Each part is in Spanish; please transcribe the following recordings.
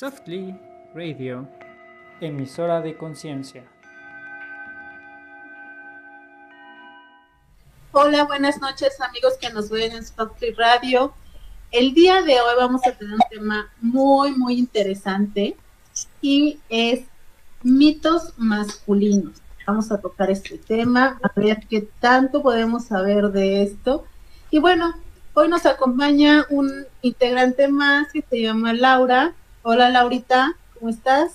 Softly Radio, emisora de conciencia. Hola, buenas noches amigos que nos ven en Softly Radio. El día de hoy vamos a tener un tema muy, muy interesante y es mitos masculinos. Vamos a tocar este tema, a ver qué tanto podemos saber de esto. Y bueno, hoy nos acompaña un integrante más que se llama Laura. Hola Laurita, ¿cómo estás?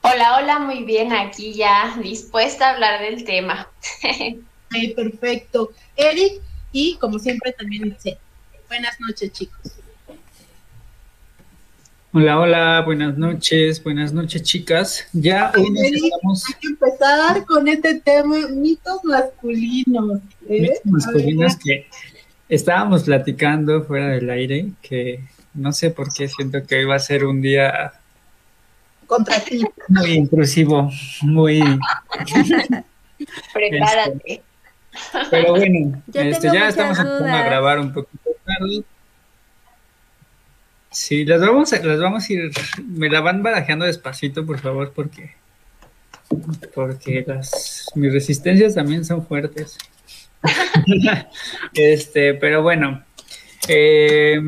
Hola, hola, muy bien, aquí ya dispuesta a hablar del tema. Ay, perfecto. Eric y como siempre también dice, buenas noches chicos. Hola, hola, buenas noches, buenas noches chicas. Ya hoy necesitamos... Hay que empezar con este tema, mitos masculinos. ¿eh? Mitos masculinos que estábamos platicando fuera del aire, que no sé por qué siento que hoy va a ser un día contra ti. Muy intrusivo, muy. Prepárate. Este, pero bueno, ya, este, ya estamos a punto de grabar un poquito tarde. Sí, las vamos a, las vamos a ir, me la van barajeando despacito, por favor, porque porque las mis resistencias también son fuertes. este, pero bueno, eh,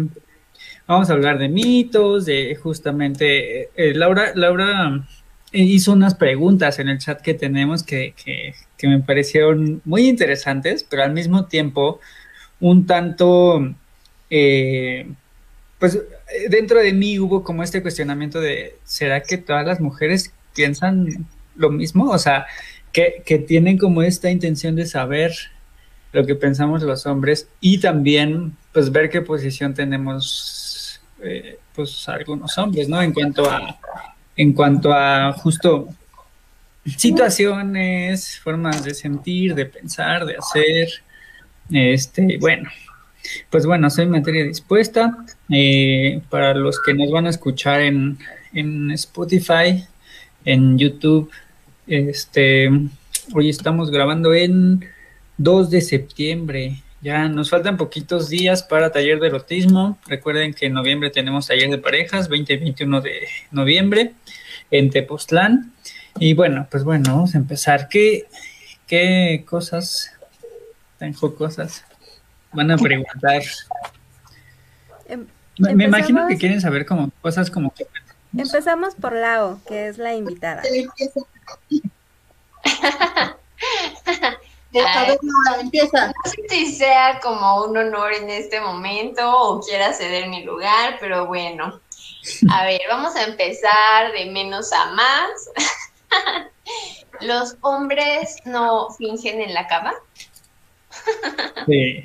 Vamos a hablar de mitos, de justamente, eh, Laura, Laura hizo unas preguntas en el chat que tenemos que, me parecieron muy interesantes, pero al mismo tiempo un tanto, eh, pues dentro de mí hubo como este cuestionamiento de, ¿será que todas las mujeres piensan lo mismo? O sea, que, que tienen como esta intención de saber lo que pensamos los hombres y también pues ver qué posición tenemos eh, pues algunos hombres, ¿no? En cuanto a, en cuanto a justo situaciones, formas de sentir, de pensar, de hacer, este, bueno, pues bueno, soy materia dispuesta. Eh, para los que nos van a escuchar en, en Spotify, en YouTube, este, hoy estamos grabando en 2 de septiembre ya nos faltan poquitos días para taller de erotismo. Recuerden que en noviembre tenemos taller de parejas, 20 y 21 de noviembre en Tepoztlán. Y bueno, pues bueno, vamos a empezar. ¿Qué, qué cosas tan jocosas van a preguntar? Em, me, imagino que quieren saber como cosas como que... Empezamos por Lao, que es la invitada. empieza. No sé si sea como un honor en este momento o quiera ceder mi lugar, pero bueno. A ver, vamos a empezar de menos a más. ¿Los hombres no fingen en la cama? Sí.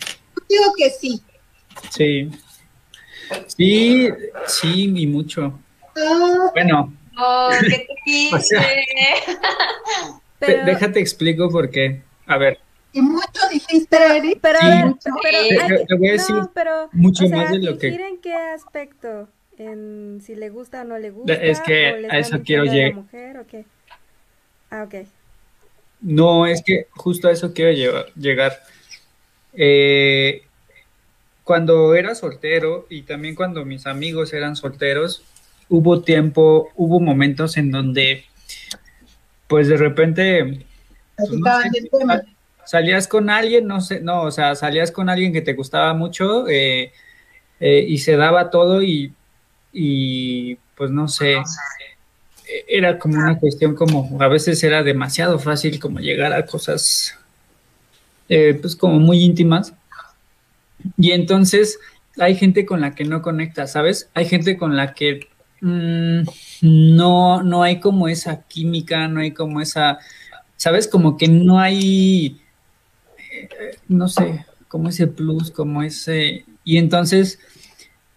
Digo que sí. Sí. Sí, sí, y mucho. Ah. Bueno. Oh, qué triste. Déjate explico por qué. A ver. Y mucho dijiste, Eric. Pero, sí. a ver, pero, te, voy a decir mucho más de lo que. ¿En qué aspecto? ¿En si le gusta o no le gusta? Es que a eso quiero llegar. Ah, ok. No, es que justo a eso quiero llegar. Eh, cuando era soltero y también cuando mis amigos eran solteros, hubo tiempo, hubo momentos en donde, pues de repente pues, salías con alguien, no sé, no, o sea, salías con alguien que te gustaba mucho eh, eh, y se daba todo y, y pues no sé, era como una cuestión como, a veces era demasiado fácil como llegar a cosas eh, pues como muy íntimas. Y entonces hay gente con la que no conecta, ¿sabes? Hay gente con la que mm, no, no hay como esa química, no hay como esa ¿sabes? Como que no hay, eh, no sé, como ese plus, como ese... Y entonces,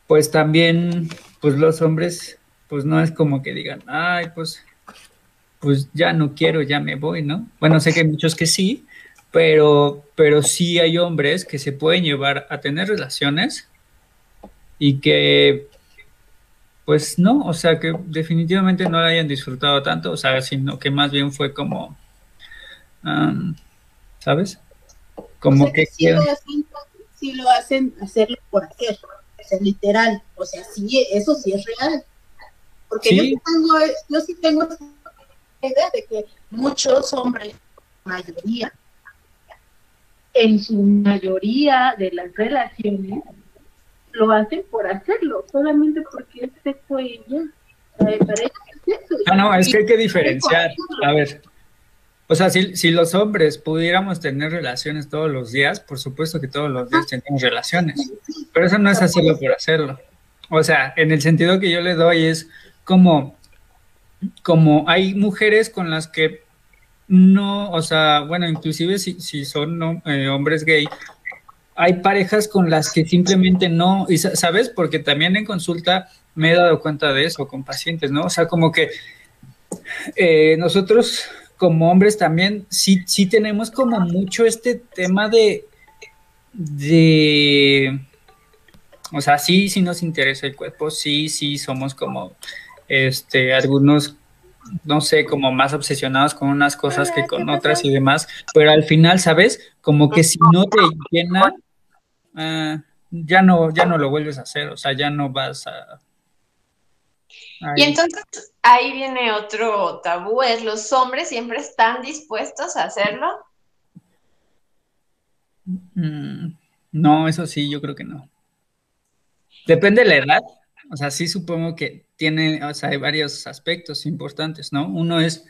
pues también, pues los hombres, pues no es como que digan, ay, pues, pues ya no quiero, ya me voy, ¿no? Bueno, sé que hay muchos que sí, pero, pero sí hay hombres que se pueden llevar a tener relaciones y que pues no, o sea que definitivamente no la hayan disfrutado tanto, o sea, sino que más bien fue como, ¿sabes? Como que, si, lo hacen, si lo hacen hacerlo por hacer, o sea, literal, o sea, sí, eso sí es real. Porque yo, sí tengo, yo sí tengo la idea de que muchos hombres, mayoría, en su mayoría de las relaciones, lo hacen por hacerlo, solamente porque es sexo y ya. Ah, no, es que hay que diferenciar. A ver, o sea, si, si, los hombres pudiéramos tener relaciones todos los días, por supuesto que todos los días tenemos relaciones, pero eso no es hacerlo por hacerlo. O sea, en el sentido que yo le doy es como, como hay mujeres con las que no, o sea, bueno, inclusive si, si son eh, hombres gay, hay parejas con las que simplemente no, y sabes, porque también en consulta me he dado cuenta de eso con pacientes, ¿no? O sea, como que eh, nosotros como hombres también sí, sí tenemos como mucho este tema de, de, o sea, sí, sí nos interesa el cuerpo, sí, sí somos como, este, algunos, no sé, como más obsesionados con unas cosas que con otras y demás, pero al final, ¿sabes? Como que si no te llena, ah, ya no, ya no lo vuelves a hacer, o sea, ya no vas a y entonces ahí viene otro tabú, es los hombres siempre están dispuestos a hacerlo. Mm, no, eso sí, yo creo que no. Depende de la edad, o sea, sí supongo que tiene, o sea, hay varios aspectos importantes, ¿no? Uno es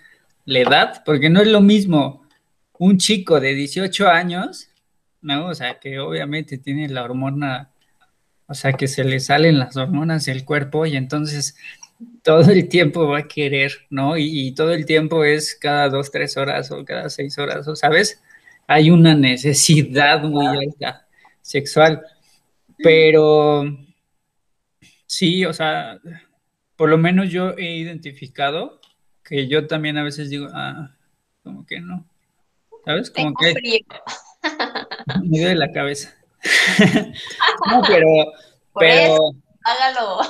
la edad, porque no es lo mismo un chico de 18 años, ¿no? O sea, que obviamente tiene la hormona, o sea, que se le salen las hormonas del cuerpo y entonces todo el tiempo va a querer, ¿no? Y, todo el tiempo es cada dos, tres horas o cada seis horas, ¿o sabes? Hay una necesidad muy alta sexual, pero sí, o sea, por lo menos yo he identificado que yo también a veces digo, ah, como que no, ¿sabes? Como que me duele la cabeza. no, pero, pero, hágalo.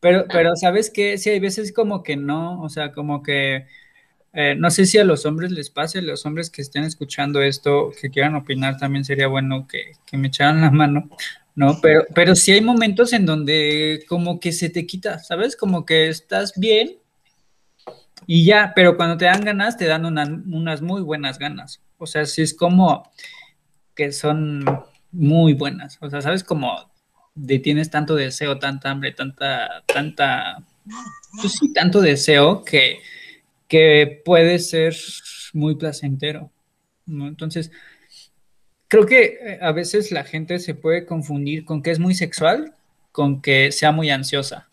Pero, pero ¿sabes qué? Sí, hay veces como que no, o sea, como que eh, no sé si a los hombres les pase, los hombres que estén escuchando esto, que quieran opinar, también sería bueno que, me echaran la mano, ¿no? Pero, pero sí hay momentos en donde como que se te quita, ¿sabes? Como que estás bien y ya, pero cuando te dan ganas, te dan unas muy buenas ganas. O sea, sí es como que son muy buenas. O sea, ¿sabes? Como tienes tanto deseo, tanta hambre, tanta, tanta, pues sí, tanto deseo que, que puede ser muy placentero. Entonces, creo que eh, a veces la gente se puede confundir con que es muy sexual, con que sea muy ansiosa.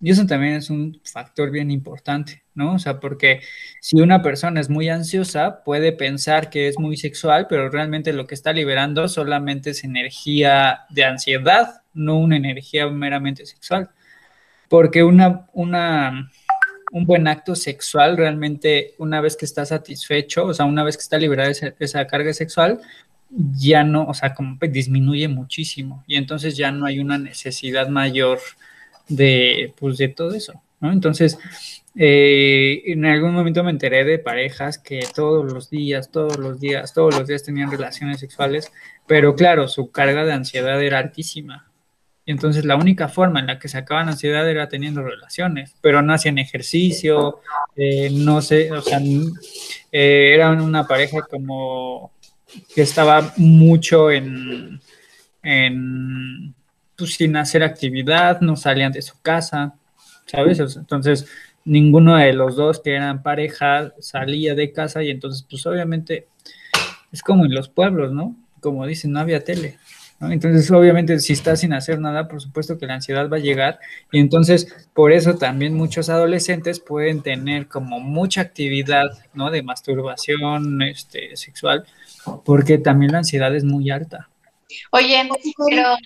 Y eso también es un factor bien importante, ¿no? O sea, porque si una persona es muy ansiosa, puede pensar que es muy sexual, pero realmente lo que está liberando solamente es energía de ansiedad, no una energía meramente sexual. Porque una, una, un buen acto sexual realmente, una vez que está satisfecho, o sea, una vez que está liberada esa, esa carga sexual, ya no, o sea, como disminuye muchísimo y entonces ya no hay una necesidad mayor de, pues, de todo eso, ¿no? Entonces, eh, en algún momento me enteré de parejas que todos los días, todos los días, todos los días tenían relaciones sexuales, pero claro, su carga de ansiedad era altísima. Y entonces la única forma en la que se acaban ansiedad era teniendo relaciones, pero no hacían ejercicio, eh, no sé, o sea, eh, eran una pareja como que estaba mucho en, en pues, sin hacer actividad, no salían de su casa, ¿sabes? Entonces, ninguno de los dos que eran pareja salía de casa y entonces, pues obviamente, es como en los pueblos, ¿no? Como dicen, no había tele. ¿no? Entonces, obviamente, si estás sin hacer nada, por supuesto que la ansiedad va a llegar. Y entonces, por eso también muchos adolescentes pueden tener como mucha actividad, ¿no? De masturbación este, sexual, porque también la ansiedad es muy alta. Oye, pero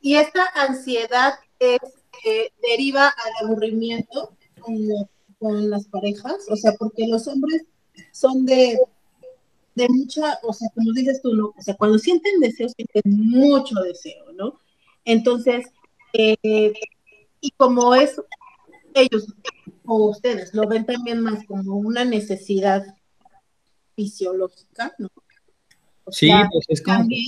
y esta ansiedad es, eh, deriva al aburrimiento con, las parejas, o sea, porque los hombres son de, de mucha, o sea, como dices tú, ¿no? O sea, cuando sienten deseo, sienten mucho deseo, ¿no? Entonces, eh, y como es, ellos o ustedes lo ven también más como una necesidad fisiológica, ¿no? sí, pues es como también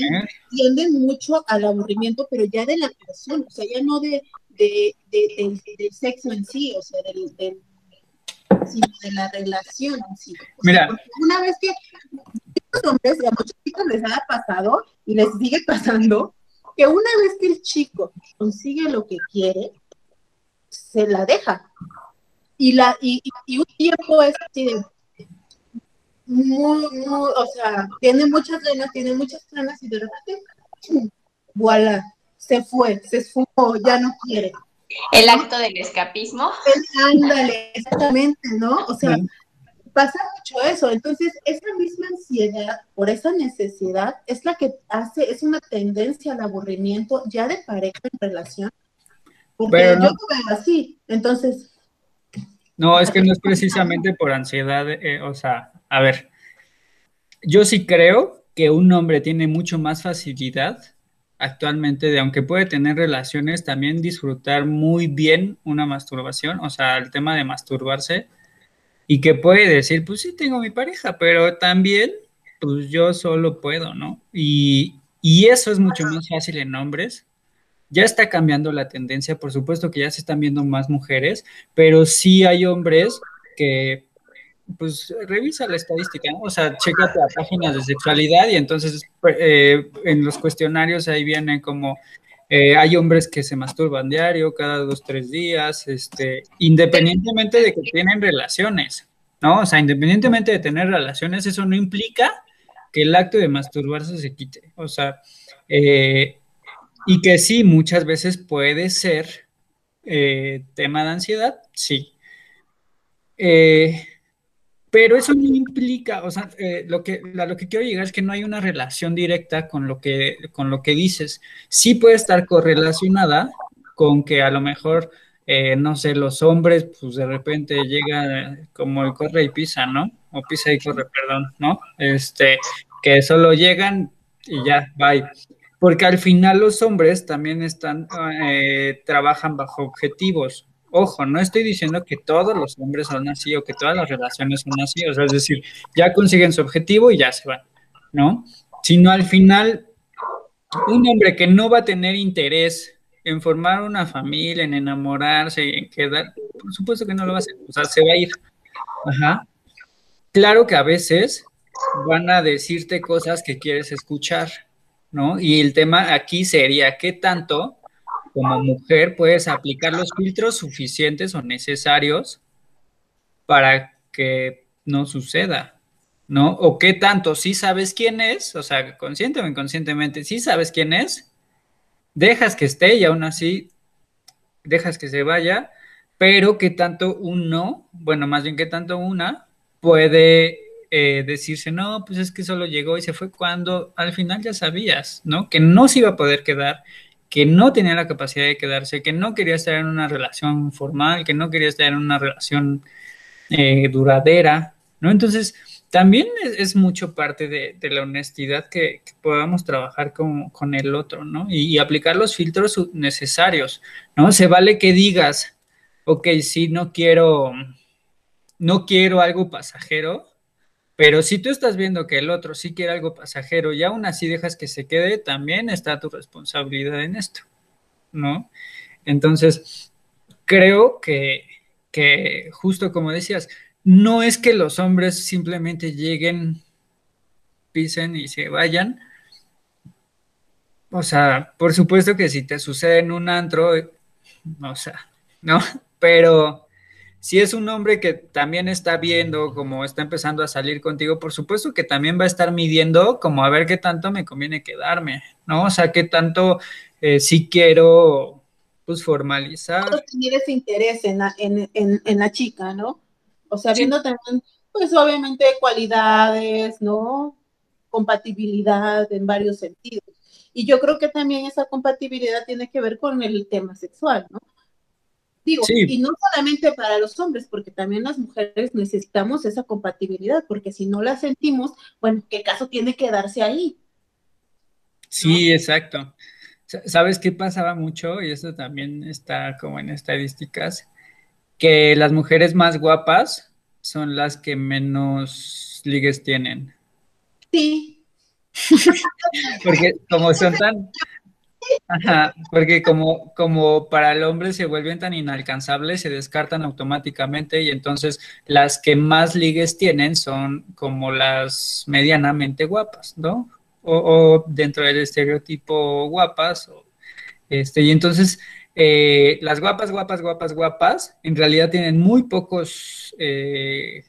tienden mucho al aburrimiento, pero ya de la persona, o sea, ya no de, de, del sexo en sí, o sea, del, de la relación en sí. Mira. una vez que los hombres, a muchos chicos les ha pasado y les sigue pasando, que una vez que el chico consigue lo que quiere, se la deja. Y, la, y, y un tiempo es de muy, muy, o sea, tiene muchas ganas, tiene muchas ganas y de repente, voilà, se fue, se esfumó, ya no quiere. El acto del escapismo. ándale, exactamente, ¿no? O sea, pasa mucho eso. Entonces, esa misma ansiedad por esa necesidad es la que hace, es una tendencia al aburrimiento ya de pareja en relación. Porque yo lo veo así. Entonces. No, es que no es precisamente por ansiedad, eh, o sea, a ver, yo sí creo que un hombre tiene mucho más facilidad actualmente de, aunque puede tener relaciones, también disfrutar muy bien una masturbación, o sea, el tema de masturbarse, y que puede decir, pues sí, tengo mi pareja, pero también, pues yo solo puedo, ¿no? Y, y eso es mucho más fácil en hombres. Ya está cambiando la tendencia, por supuesto que ya se están viendo más mujeres, pero sí hay hombres que pues revisa la estadística, o sea, chécate a páginas de sexualidad y entonces eh, en los cuestionarios ahí viene como eh, hay hombres que se masturban diario, cada dos, tres días, este, independientemente de que tienen relaciones, ¿no? O sea, independientemente de tener relaciones, eso no implica que el acto de masturbarse se quite, o sea, eh, y que sí, muchas veces puede ser tema de ansiedad, sí. Pero eso no implica, o sea, eh, lo, que, lo que quiero llegar es que no hay una relación directa con lo que, con lo que dices. Sí puede estar correlacionada con que a lo mejor, eh, no sé, los hombres, pues de repente llega como el corre y pisa, ¿no? O pisa y corre, perdón, ¿no? Este, que solo llegan y ya, bye. Porque al final los hombres también están, eh, trabajan bajo objetivos, Ojo, no estoy diciendo que todos los hombres son así o que todas las relaciones son así, o sea, es decir, ya consiguen su objetivo y ya se van, ¿no? Sino al final, un hombre que no va a tener interés en formar una familia, en enamorarse, en quedar, por supuesto que no lo va a hacer, o sea, se va a ir. Ajá. Claro que a veces van a decirte cosas que quieres escuchar, ¿no? Y el tema aquí sería, ¿qué tanto como mujer puedes aplicar los filtros suficientes o necesarios para que no suceda, ¿no? O qué tanto, si sabes quién es, o sea, consciente o inconscientemente, si sabes quién es, dejas que esté y aún así dejas que se vaya, pero qué tanto uno, bueno, más bien qué tanto una puede eh, decirse, no, pues es que solo llegó y se fue cuando al final ya sabías, ¿no? Que no se iba a poder quedar que no tenía la capacidad de quedarse, que no quería estar en una relación formal, que no quería estar en una relación eh, duradera, ¿no? Entonces, también es, mucho parte de, la honestidad que, podamos trabajar con, con, el otro, ¿no? Y, aplicar los filtros necesarios, ¿no? Se vale que digas, ok, sí, no quiero, no quiero algo pasajero, pero si tú estás viendo que el otro sí quiere algo pasajero y aún así dejas que se quede, también está tu responsabilidad en esto, ¿no? Entonces, creo que, que justo como decías, no es que los hombres simplemente lleguen, pisen y se vayan. O sea, por supuesto que si te sucede en un antro, o sea, ¿no? Pero si es un hombre que también está viendo como está empezando a salir contigo, por supuesto que también va a estar midiendo como a ver qué tanto me conviene quedarme, ¿no? O sea, qué tanto eh, sí quiero pues formalizar. Tener ese interés en la, en, la chica, ¿no? O sea, viendo también, pues obviamente cualidades, ¿no? Compatibilidad en varios sentidos. Y yo creo que también esa compatibilidad tiene que ver con el tema sexual, ¿no? Digo, y no solamente para los hombres, porque también las mujeres necesitamos esa compatibilidad, porque si no la sentimos, bueno, ¿qué caso tiene que darse ahí? Sí, exacto. ¿Sabes qué pasaba mucho? Y eso también está como en estadísticas, que las mujeres más guapas son las que menos ligues tienen. Sí. porque como son tan, Ajá, porque como, como para el hombre se vuelven tan inalcanzables, se descartan automáticamente y entonces las que más ligues tienen son como las medianamente guapas, ¿no? O, dentro del estereotipo guapas. este, y entonces eh, las guapas, guapas, guapas, guapas, en realidad tienen muy pocos eh,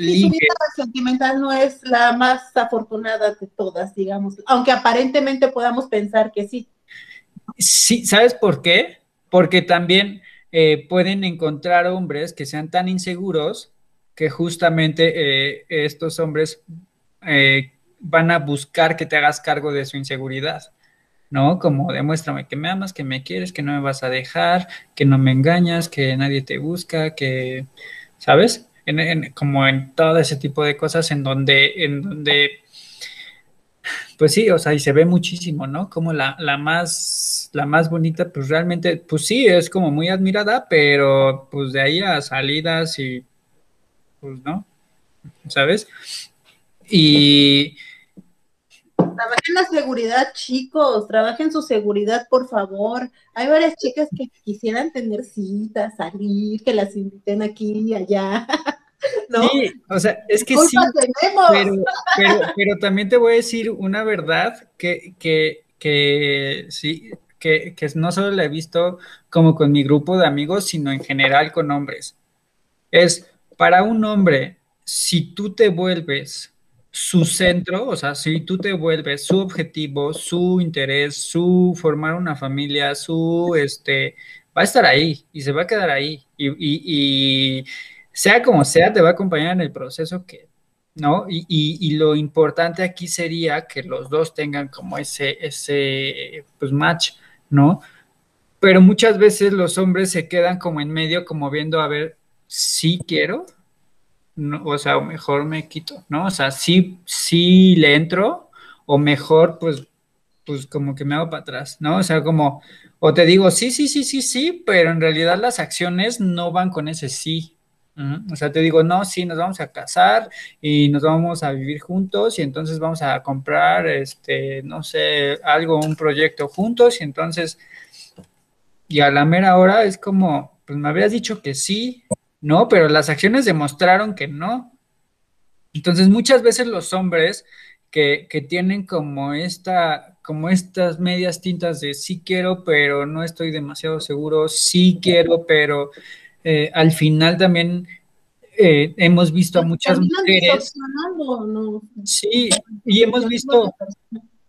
y su vida sentimental no es la más afortunada de todas, digamos, aunque aparentemente podamos pensar que sí. Sí, ¿sabes por qué? Porque también eh, pueden encontrar hombres que sean tan inseguros que justamente eh, estos hombres eh, van a buscar que te hagas cargo de su inseguridad, ¿no? Como demuéstrame que me amas, que me quieres, que no me vas a dejar, que no me engañas, que nadie te busca, que, ¿sabes? Como en todo ese tipo de cosas en donde, en donde, pues sí, o sea, y se ve muchísimo, ¿no? Como la, la más, la más bonita, pues realmente, pues sí, es como muy admirada, pero pues de ahí a salidas y, pues no, ¿sabes? Y... Trabajen la seguridad, chicos, trabajen su seguridad, por favor. Hay varias chicas que quisieran tener citas, salir, que las inviten aquí y allá. Sí, o sea, es que sí, pero, también te voy a decir una verdad que, que, que sí, que, que, no solo la he visto como con mi grupo de amigos, sino en general con hombres. Es para un hombre, si tú te vuelves su centro, o sea, si tú te vuelves su objetivo, su interés, su formar una familia, su, este, va a estar ahí y se va a quedar ahí. y sea como sea, te va a acompañar en el proceso que, ¿no? Y, lo importante aquí sería que los dos tengan como ese, ese, pues, match, ¿no? Pero muchas veces los hombres se quedan como en medio, como viendo, a ver, sí quiero, no, o sea, mejor me quito, ¿no? O sea, sí, sí le entro, o mejor, pues, pues como que me hago para atrás, ¿no? O sea, como, o te digo, sí, sí, sí, sí, sí, pero en realidad las acciones no van con ese sí, o sea, te digo, no, sí, nos vamos a casar y nos vamos a vivir juntos y entonces vamos a comprar, este, no sé, algo, un proyecto juntos y entonces, y a la mera hora es como, pues me habías dicho que sí, no, pero las acciones demostraron que no. Entonces, muchas veces los hombres que, que tienen como esta, como estas medias tintas de sí quiero, pero no estoy demasiado seguro, sí quiero, pero eh, al final también eh, hemos visto a muchas mujeres. Sí, y hemos visto,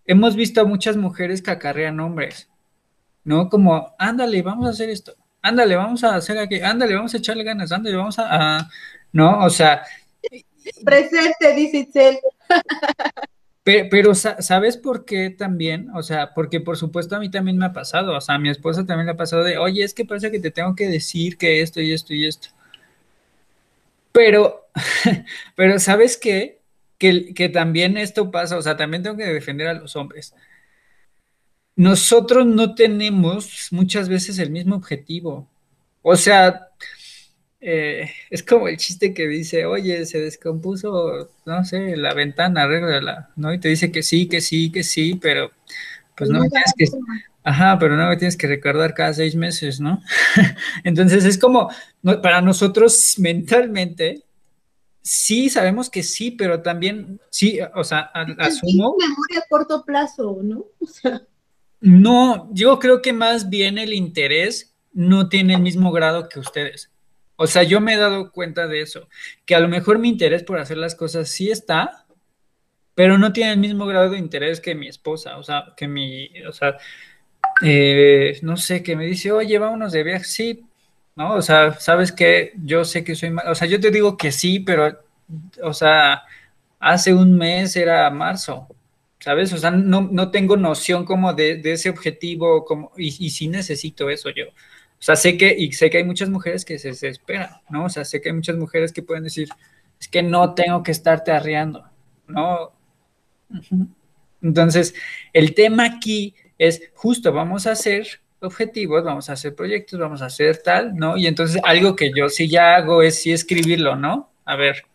hemos visto a muchas mujeres que acarrean hombres, ¿no? Como, ándale, vamos a hacer esto, ándale, vamos a hacer aquí, ándale, vamos a echarle ganas, ándale, vamos a, ¿no? O sea. Presente, dice Itzel. Pero, ¿sabes por qué también? O sea, porque por supuesto a mí también me ha pasado, o sea, a mi esposa también le ha pasado de, oye, es que parece que te tengo que decir que esto y esto y esto. Pero, pero ¿sabes qué? Que, que también esto pasa, o sea, también tengo que defender a los hombres. Nosotros no tenemos muchas veces el mismo objetivo. O sea, eh, es como el chiste que dice, oye, se descompuso, no sé, la ventana, arréglala, ¿no? Y te dice que sí, que sí, que sí, pero pues no me tienes que, ajá, pero no me tienes que recordar cada seis meses, ¿no? Entonces es como, para nosotros mentalmente, sí sabemos que sí, pero también, sí, o sea, asumo. memoria a corto plazo, ¿no? no, yo creo que más bien el interés no tiene el mismo grado que ustedes. O sea, yo me he dado cuenta de eso, que a lo mejor mi interés por hacer las cosas sí está, pero no tiene el mismo grado de interés que mi esposa, o sea, que mi, o sea, eh, no sé, que me dice, oye, vámonos de viaje, sí, ¿no? O sea, sabes que yo sé que soy, o sea, yo te digo que sí, pero, o sea, hace un mes era marzo, ¿sabes? O sea, no, tengo noción como de, ese objetivo, como, y, y sí necesito eso yo. O sea, sé que, y sé que hay muchas mujeres que se desesperan, ¿no? O sea, sé que hay muchas mujeres que pueden decir, es que no tengo que estarte arreando, ¿no? Entonces, el tema aquí es justo, vamos a hacer objetivos, vamos a hacer proyectos, vamos a hacer tal, ¿no? Y entonces algo que yo sí ya hago es sí escribirlo, ¿no? A ver,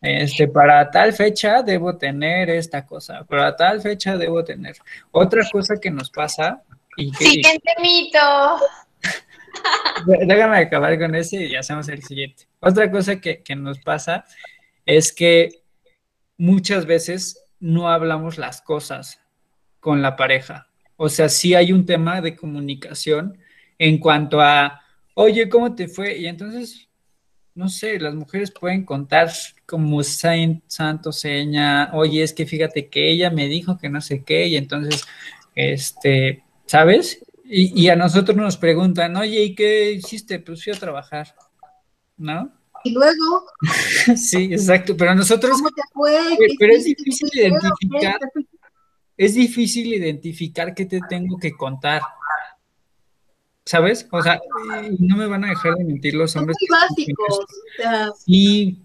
este, para tal fecha debo tener esta cosa, para tal fecha debo tener. Otra cosa que nos pasa. Que, Siguiente mito. Déjame acabar con ese y hacemos el siguiente. Otra cosa que, nos pasa es que muchas veces no hablamos las cosas con la pareja. O sea, sí hay un tema de comunicación en cuanto a, oye, ¿cómo te fue? Y entonces, no sé, las mujeres pueden contar como saint, santo seña, oye, es que fíjate que ella me dijo que no sé qué, y entonces, este, ¿sabes? Y, y a nosotros nos preguntan, oye, ¿y qué hiciste? Pues fui a trabajar, ¿no? Y luego. sí, exacto, pero nosotros. ¿Cómo te fue? Pero, es difícil identificar. Es difícil identificar qué te tengo que contar. ¿Sabes? O sea, no me van a dejar de mentir los hombres. Muy básicos. Y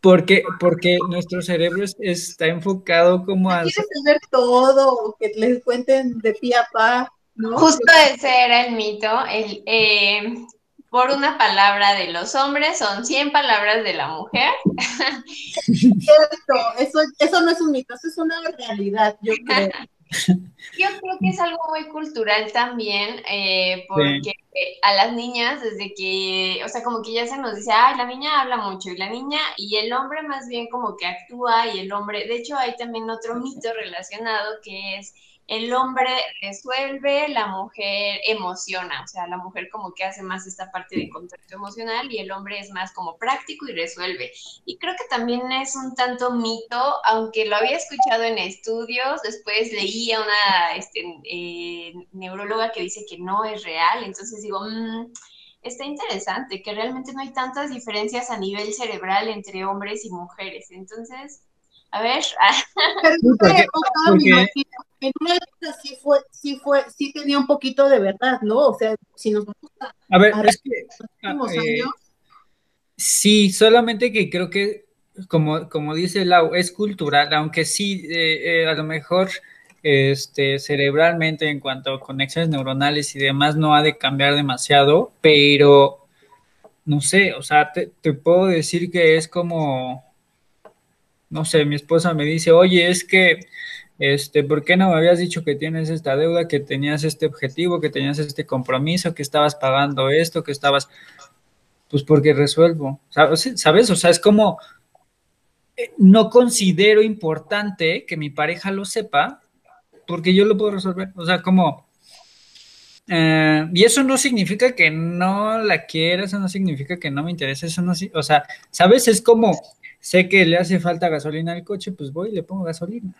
porque, porque nuestro cerebro está enfocado como a. Quieres saber todo, que les cuenten de pie a pa. ¿No? Justo ese era el mito, el, eh, por una palabra de los hombres son 100 palabras de la mujer. Cierto, eso, eso no es un mito, eso es una realidad, yo creo. Yo creo que es algo muy cultural también, eh, porque a las niñas, desde que, o sea, como que ya se nos dice, ay, la niña habla mucho, y la niña, y el hombre más bien como que actúa, y el hombre, de hecho hay también otro mito relacionado que es el hombre resuelve, la mujer emociona, o sea, la mujer como que hace más esta parte de contacto emocional y el hombre es más como práctico y resuelve. Y creo que también es un tanto mito, aunque lo había escuchado en estudios, después leí a una este, eh, neuróloga que dice que no es real, entonces digo, mmm, está interesante, que realmente no hay tantas diferencias a nivel cerebral entre hombres y mujeres, entonces a ver. Porque, en una sí fue, sí fue, sí tenía un poquito de verdad, ¿no? O sea, si nos vamos a, a ver, es que, eh, sí, solamente que creo que, como, como dice Lau, es cultural, aunque sí, eh, eh, a lo mejor este, cerebralmente en cuanto a conexiones neuronales y demás no ha de cambiar demasiado, pero no sé, o sea, te, te puedo decir que es como no sé, mi esposa me dice, oye, es que, este, ¿por qué no me habías dicho que tienes esta deuda, que tenías este objetivo, que tenías este compromiso, que estabas pagando esto, que estabas, pues porque resuelvo, ¿sabes? O sea, es como, eh, no considero importante que mi pareja lo sepa, porque yo lo puedo resolver, o sea, como... Eh, y eso no significa que no la quiera, eso no significa que no me interese, eso no, o sea, ¿sabes? Es como, sé que le hace falta gasolina al coche, pues voy y le pongo gasolina.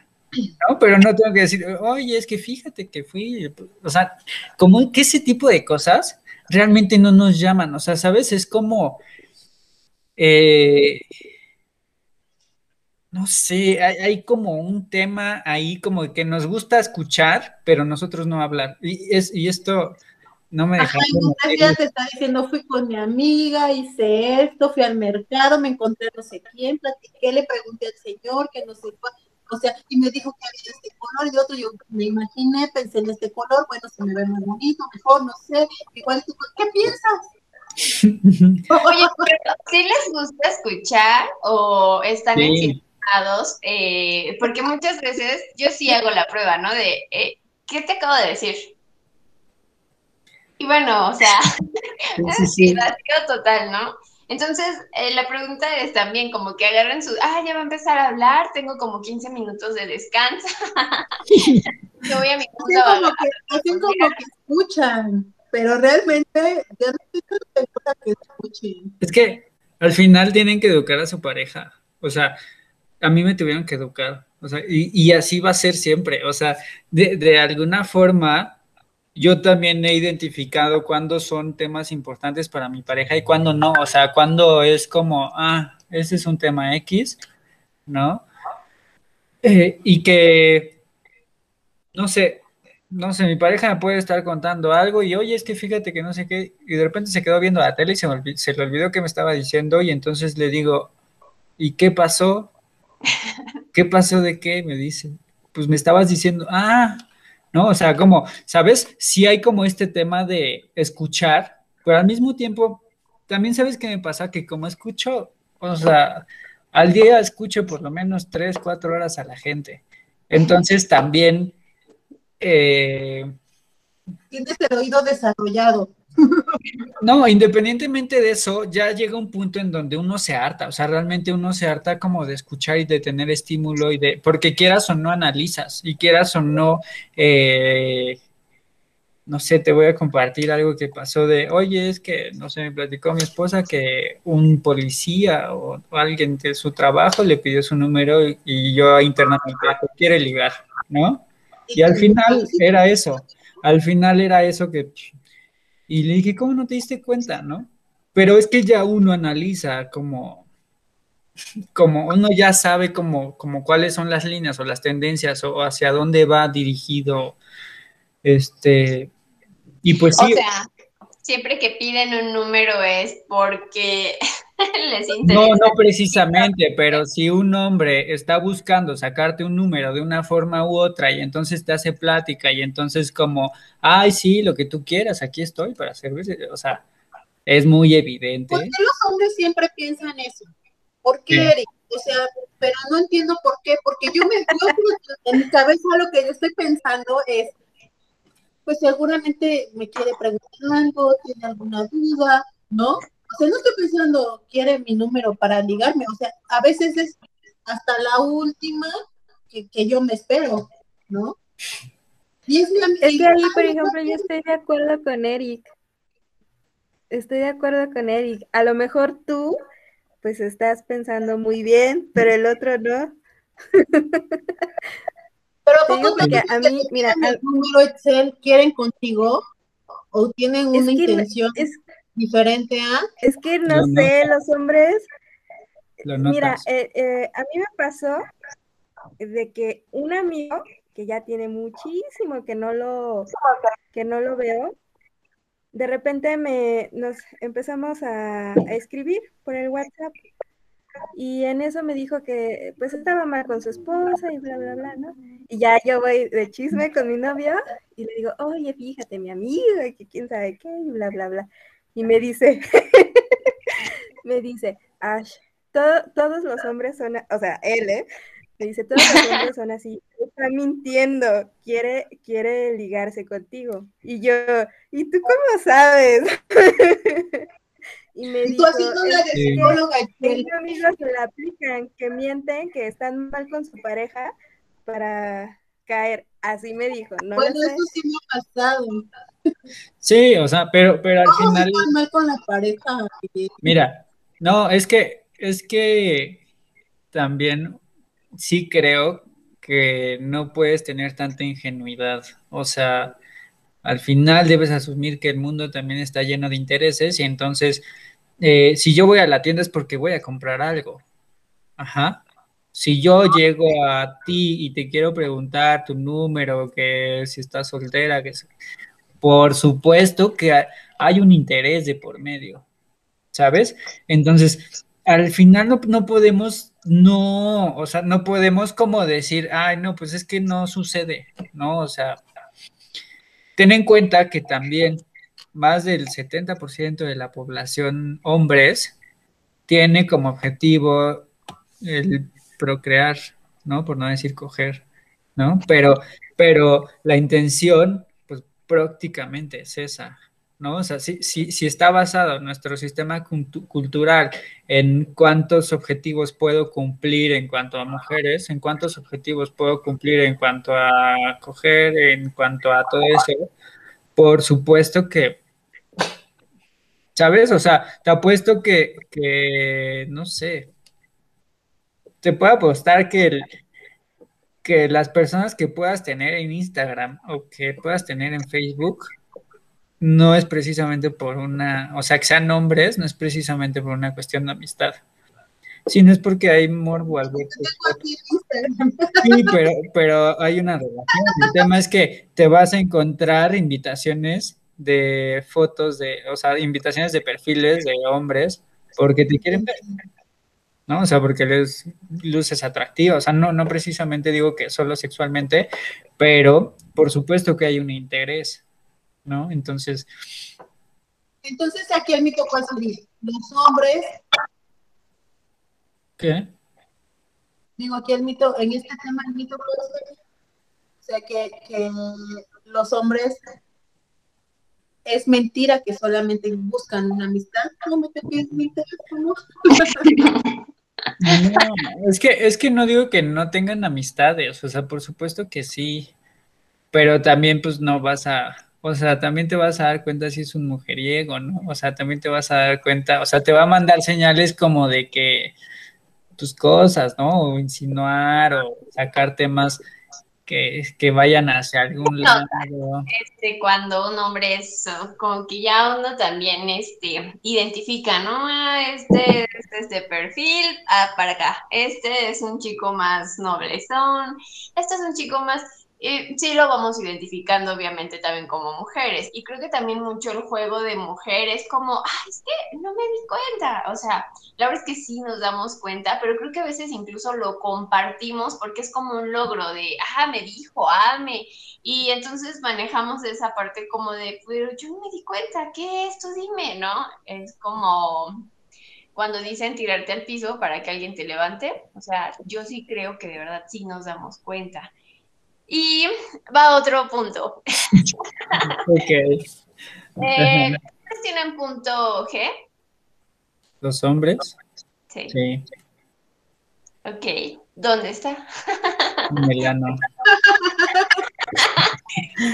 ¿No? Pero no tengo que decir, oye, es que fíjate que fui, o sea, como que ese tipo de cosas realmente no nos llaman, o sea, ¿sabes? Es como, eh, no sé, hay, como un tema ahí como que nos gusta escuchar, pero nosotros no hablar. Y, es, y esto, no me dejaron. Ajá, te está diciendo, fui con mi amiga, hice esto, fui al mercado, me encontré no sé quién, platiqué, le pregunté al señor que no sé cuál, o sea, y me dijo que había este color y otro, yo me imaginé, pensé en este color, bueno, se me ve muy bonito, mejor, no sé, igual, ¿qué piensas? Oye, pero ¿sí les gusta escuchar o están sí. Eh, porque muchas veces yo sí hago la prueba, ¿no? De, eh, ¿qué te acabo de decir? Y bueno, o sea, sí, sí, total, ¿no? Entonces, eh, la pregunta es también como que agarren su, ah, ya va a empezar a hablar, tengo como 15 minutos de descanso. Yo voy a mi mundo. Así como, que, que escuchan, pero realmente ya no estoy que escuchen. Es que al final tienen que educar a su pareja. O sea, a mí me tuvieron que educar. O sea, y, y así va a ser siempre. O sea, de, de alguna forma yo también he identificado cuándo son temas importantes para mi pareja y cuándo no, o sea, cuando es como, ah, ese es un tema X, ¿no? Eh, y que, no sé, no sé, mi pareja me puede estar contando algo y, oye, es que fíjate que no sé qué, y de repente se quedó viendo la tele y se, se le olvidó que me estaba diciendo y entonces le digo, ¿y qué pasó? ¿Qué pasó de qué? Me dice, pues me estabas diciendo, ah, ¿no? O sea, como, ¿sabes? Sí hay como este tema de escuchar, pero al mismo tiempo, también sabes qué me pasa, que como escucho, o sea, al día escucho por lo menos tres, cuatro horas a la gente. Entonces también... Eh, Tienes el oído desarrollado. No, independientemente de eso, ya llega un punto en donde uno se harta, o sea, realmente uno se harta como de escuchar y de tener estímulo y de, porque quieras o no analizas y quieras o no, eh, no sé, te voy a compartir algo que pasó de, oye, es que, no sé, me platicó mi esposa que un policía o, alguien de su trabajo le pidió su número y, yo internamente quiere ligar, ¿no? Y al final era eso, al final era eso que y le dije, ¿cómo no te diste cuenta, no? Pero es que ya uno analiza como, como uno ya sabe como, como cuáles son las líneas o las tendencias o hacia dónde va dirigido, este, y pues sí. O sea, siempre que piden un número es porque les interesa. No, no precisamente, pero si un hombre está buscando sacarte un número de una forma u otra y entonces te hace plática y entonces como, ay, sí, lo que tú quieras, aquí estoy para servirte, o sea, es muy evidente. ¿Por qué los hombres siempre piensan eso? ¿Por qué, Eric? O sea, pero no entiendo por qué, porque yo me, yo, en mi cabeza lo que yo estoy pensando es, pues seguramente me quiere preguntar algo, tiene alguna duda, ¿no? O sea, no estoy pensando, quiere mi número para ligarme, o sea, a veces es hasta la última que, yo me espero, ¿no? Y es, es que ahí, por ejemplo, yo estoy de acuerdo con Eric. Estoy de acuerdo con Eric. A lo mejor tú, pues estás pensando muy bien, pero el otro no. Pero ¿a que a mí, mira, el número Excel quieren contigo o tienen una intención diferente a? Es que no sé, los hombres. Mira, eh, eh, a mí me pasó de que un amigo que ya tiene muchísimo que no lo que no lo veo, de repente me nos empezamos a escribir por el WhatsApp y en eso me dijo que pues estaba mal con su esposa y bla, bla, bla, ¿no? Y ya yo voy de chisme con mi novio y le digo, oye, fíjate, mi amiga, que quién sabe qué, y bla, bla, bla. Y me dice, me dice, Ash, todos los hombres son, o sea, él, ¿eh? Me dice, todos los hombres son así, está mintiendo, quiere, quiere ligarse contigo. Y yo, ¿y tú cómo sabes? Y me dijo, que amigos que la aplican, que mienten, que están mal con su pareja para caer. Así me dijo, ¿no? Bueno, eso sí me ha pasado. Sí, o sea, pero, pero al final. mal con la pareja. Mira, no, es que, es que también sí creo que no puedes tener tanta ingenuidad. O sea, al final debes asumir que el mundo también está lleno de intereses y entonces eh, si yo voy a la tienda es porque voy a comprar algo. Ajá. Si yo llego a ti y te quiero preguntar tu número, que si estás soltera, que por supuesto que hay un interés de por medio, ¿sabes? Entonces, al final no, no podemos, no, o sea, no podemos como decir, ay, no, pues es que no sucede, ¿no? O sea, ten en cuenta que también más del 70% de la población hombres tiene como objetivo el procrear, ¿no? Por no decir coger, ¿no? Pero, pero la intención, prácticamente esa, ¿no? O sea, si, si, está basado nuestro sistema cultural en cuántos objetivos puedo cumplir en cuanto a mujeres, en cuántos objetivos puedo cumplir en cuanto a coger, en cuanto a todo eso, por supuesto que, ¿sabes? O sea, te apuesto que, que no sé, te puedo apostar que, que las personas que puedas tener en Instagram o que puedas tener en Facebook no es precisamente por una, o sea, que sean hombres, no es precisamente por una cuestión de amistad, sino es porque hay morbo al Sí, pero, pero hay una relación. El tema es que te vas a encontrar invitaciones de fotos de, o sea, invitaciones de perfiles de hombres porque te quieren ver. ¿No? O sea, porque les luces atractivas, o sea, no, no precisamente digo que solo sexualmente, pero por supuesto que hay un interés, ¿no? Entonces... Entonces aquí el mito cuál sería, los hombres... ¿Qué? digo aquí el mito, en este tema el mito o sea que, que los hombres es mentira que solamente buscan una amistad. No me te pides mi teléfono. No, es que, es que no digo que no tengan amistades, o sea, por supuesto que sí, pero también pues no vas a, o sea, también te vas a dar cuenta si es un mujeriego, ¿no? O sea, también te vas a dar cuenta, o sea, te va a mandar señales como de que tus cosas, ¿no? O insinuar o sacar temas que, vayan hacia algún lado. Este, cuando un hombre es como que ya uno también este, identifica, ¿no? Ah, este, este es de perfil, ah, para acá. Este es un chico más noblezón, este es un chico más y sí lo vamos identificando obviamente también como mujeres. Y creo que también mucho el juego de mujeres como, ay, es que no me di cuenta. O sea, la verdad es que sí nos damos cuenta, pero creo que a veces incluso lo compartimos porque es como un logro de, ah, me dijo, ame. Y entonces manejamos esa parte como de, pero yo no me di cuenta, ¿qué es? Tú dime, ¿no? Es como cuando dicen tirarte al piso para que alguien te levante. O sea, yo sí creo que de verdad sí nos damos cuenta. Y va otro punto. ok. Eh, tienen punto G? ¿Los hombres? Sí. sí. Ok. ¿Dónde está? Melano.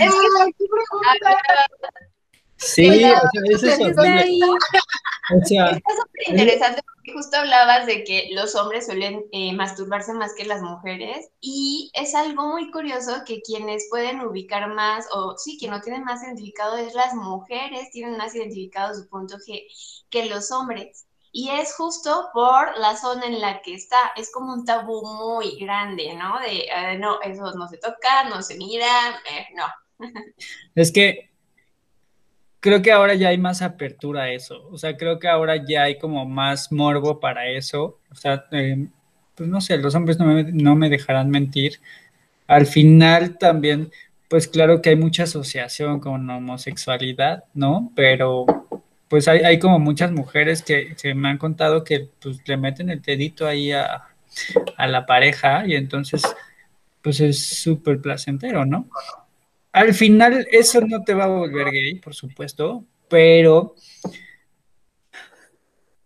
es Sí, eso es súper interesante porque justo hablabas de que los hombres suelen eh, masturbarse más que las mujeres y es algo muy curioso que quienes pueden ubicar más, o sí, que no tienen más identificado es las mujeres, tienen más identificado su punto G que los hombres. Y es justo por la zona en la que está. Es como un tabú muy grande, ¿no? De, eh, no, eso no se toca, no se mira, eh, no. Es que creo que ahora ya hay más apertura a eso. O sea, creo que ahora ya hay como más morbo para eso. O sea, eh, pues no sé, los hombres no me, no me dejarán mentir. Al final también, pues claro que hay mucha asociación con homosexualidad, ¿no? Pero pues hay, hay como muchas mujeres que, se me han contado que pues le meten el dedito ahí a, a la pareja y entonces pues es súper placentero, ¿no? Al final eso no te va a volver gay, por supuesto, pero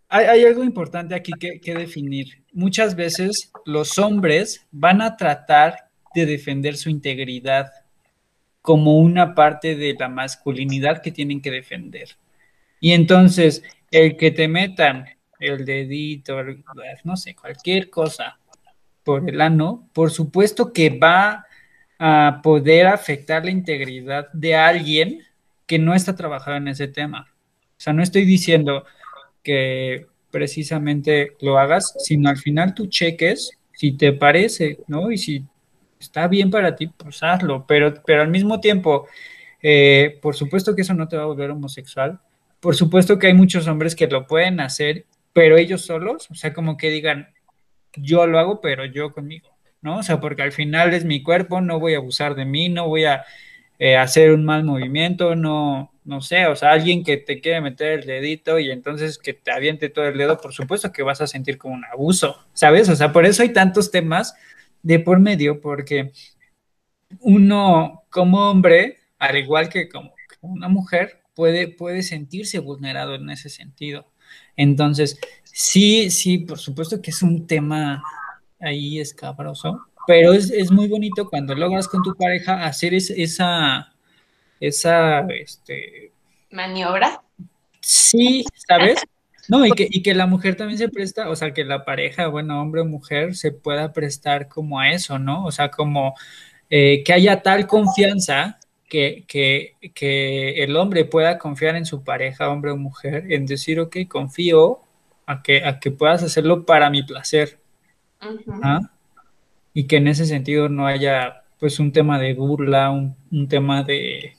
hay, algo importante aquí que, definir. Muchas veces los hombres van a tratar de defender su integridad como una parte de la masculinidad que tienen que defender. Y entonces, el que te metan el dedito, no sé, cualquier cosa por el ano, por supuesto que va a poder afectar la integridad de alguien que no está trabajando en ese tema. O sea, no estoy diciendo que precisamente lo hagas, sino al final tú cheques si te parece, ¿no? Y si está bien para ti, pues hazlo, pero, pero al mismo tiempo, eh, por supuesto que eso no te va a volver homosexual, por supuesto que hay muchos hombres que lo pueden hacer, pero ellos solos, o sea, como que digan, yo lo hago, pero yo conmigo. ¿No? O sea, porque al final es mi cuerpo, no voy a abusar de mí, no voy a eh, hacer un mal movimiento, no, no sé, o sea, alguien que te quiere meter el dedito y entonces que te aviente todo el dedo, por supuesto que vas a sentir como un abuso, ¿sabes? O sea, por eso hay tantos temas de por medio, porque uno como hombre, al igual que como una mujer, puede, puede sentirse vulnerado en ese sentido. Entonces, sí, sí, por supuesto que es un tema ahí escabroso, pero es, es, muy bonito cuando logras con tu pareja hacer esa, esa, este... Maniobra. Sí, ¿sabes? No, y que, y que la mujer también se presta, o sea, que la pareja, bueno, hombre o mujer, se pueda prestar como a eso, ¿no? O sea, como eh, que haya tal confianza que, que, que, el hombre pueda confiar en su pareja, hombre o mujer, en decir, ok, confío a que, a que puedas hacerlo para mi placer, y que en ese sentido no haya pues un tema de burla, un, tema de,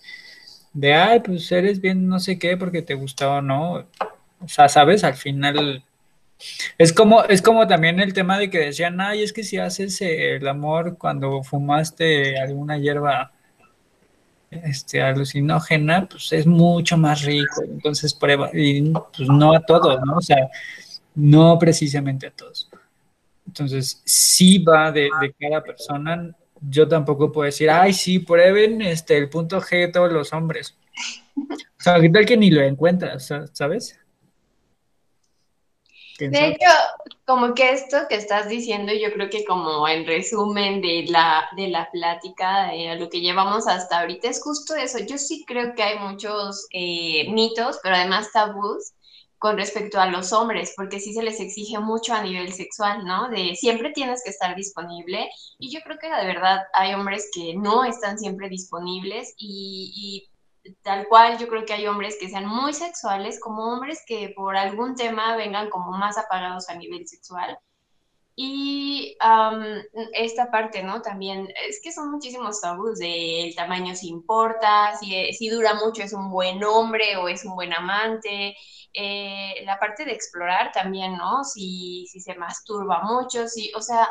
de, ay, pues eres bien no sé qué porque te gustaba o no. O sea, sabes, al final es como, es como también el tema de que decían, ay, es que si haces el amor cuando fumaste alguna hierba este, alucinógena, pues es mucho más rico. Entonces, prueba, y pues no a todos, ¿no? O sea, no precisamente a todos. Entonces, sí va de, de, cada persona. Yo tampoco puedo decir, ay, sí, prueben este, el punto G de todos los hombres. O sea, ¿qué tal que ni lo encuentras, sabes? De hecho, como que esto que estás diciendo, yo creo que como en resumen de la, de la plática, de lo que llevamos hasta ahorita, es justo eso. Yo sí creo que hay muchos eh, mitos, pero además tabús con respecto a los hombres, porque sí se les exige mucho a nivel sexual, ¿no? De siempre tienes que estar disponible y yo creo que de verdad hay hombres que no están siempre disponibles y, y tal cual yo creo que hay hombres que sean muy sexuales como hombres que por algún tema vengan como más apagados a nivel sexual y esta parte, ¿no? También es que son muchísimos tabús de el tamaño si importa, si, si dura mucho es un buen hombre o es un buen amante. Eh, la parte de explorar también, ¿no? Si, si se masturba mucho, si, o sea,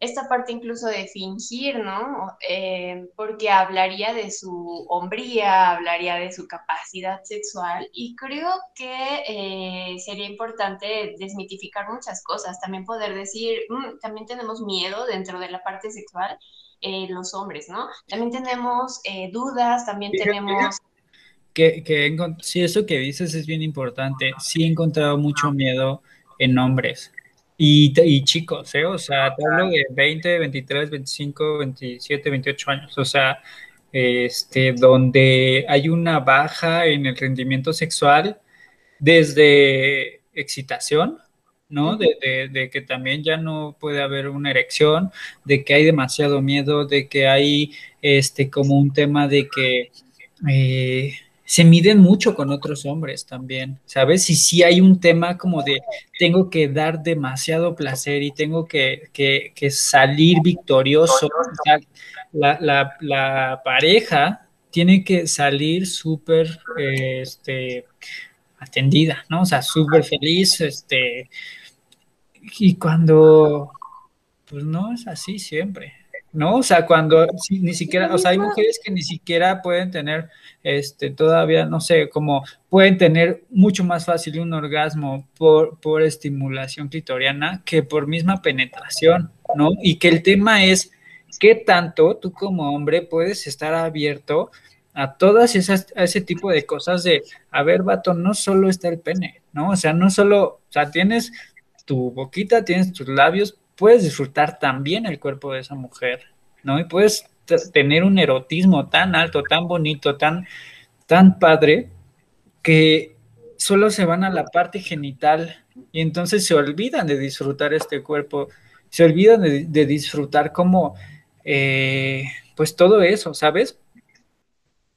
esta parte incluso de fingir, ¿no? Eh, porque hablaría de su hombría, hablaría de su capacidad sexual y creo que eh, sería importante desmitificar muchas cosas, también poder decir, mm, también tenemos miedo dentro de la parte sexual, eh, los hombres, ¿no? También tenemos dudas, también tenemos... Que, que sí, eso que dices es bien importante. Sí he encontrado mucho miedo en hombres y, chicos, ¿eh? O sea, te hablo de 20, 23, 25, 27, 28 años. O sea, este, donde hay una baja en el rendimiento sexual desde excitación, ¿no? De, de, que también ya no puede haber una erección, de que hay demasiado miedo, de que hay este como un tema de que eh, se miden mucho con otros hombres también, ¿sabes? Y si hay un tema como de tengo que dar demasiado placer y tengo que, salir victorioso, la, pareja tiene que salir súper este, atendida, ¿no? O sea, súper feliz, este, y cuando, pues no es así siempre, ¿no? O sea, cuando ni siquiera, o sea, hay mujeres que ni siquiera pueden tener, este, todavía, no sé, como pueden tener mucho más fácil un orgasmo por, por estimulación clitoriana que por misma penetración, ¿no? Y que el tema es qué tanto tú como hombre puedes estar abierto a todas esas, a ese tipo de cosas de, a ver, vato, no solo está el pene, ¿no? O sea, no solo, o sea, tienes tu boquita, tienes tus labios, puedes disfrutar también el cuerpo de esa mujer, ¿no? Y puedes tener un erotismo tan alto, tan bonito, tan, tan padre, que solo se van a la parte genital y entonces se olvidan de disfrutar este cuerpo, se olvidan de, disfrutar como, eh, pues todo eso, ¿sabes?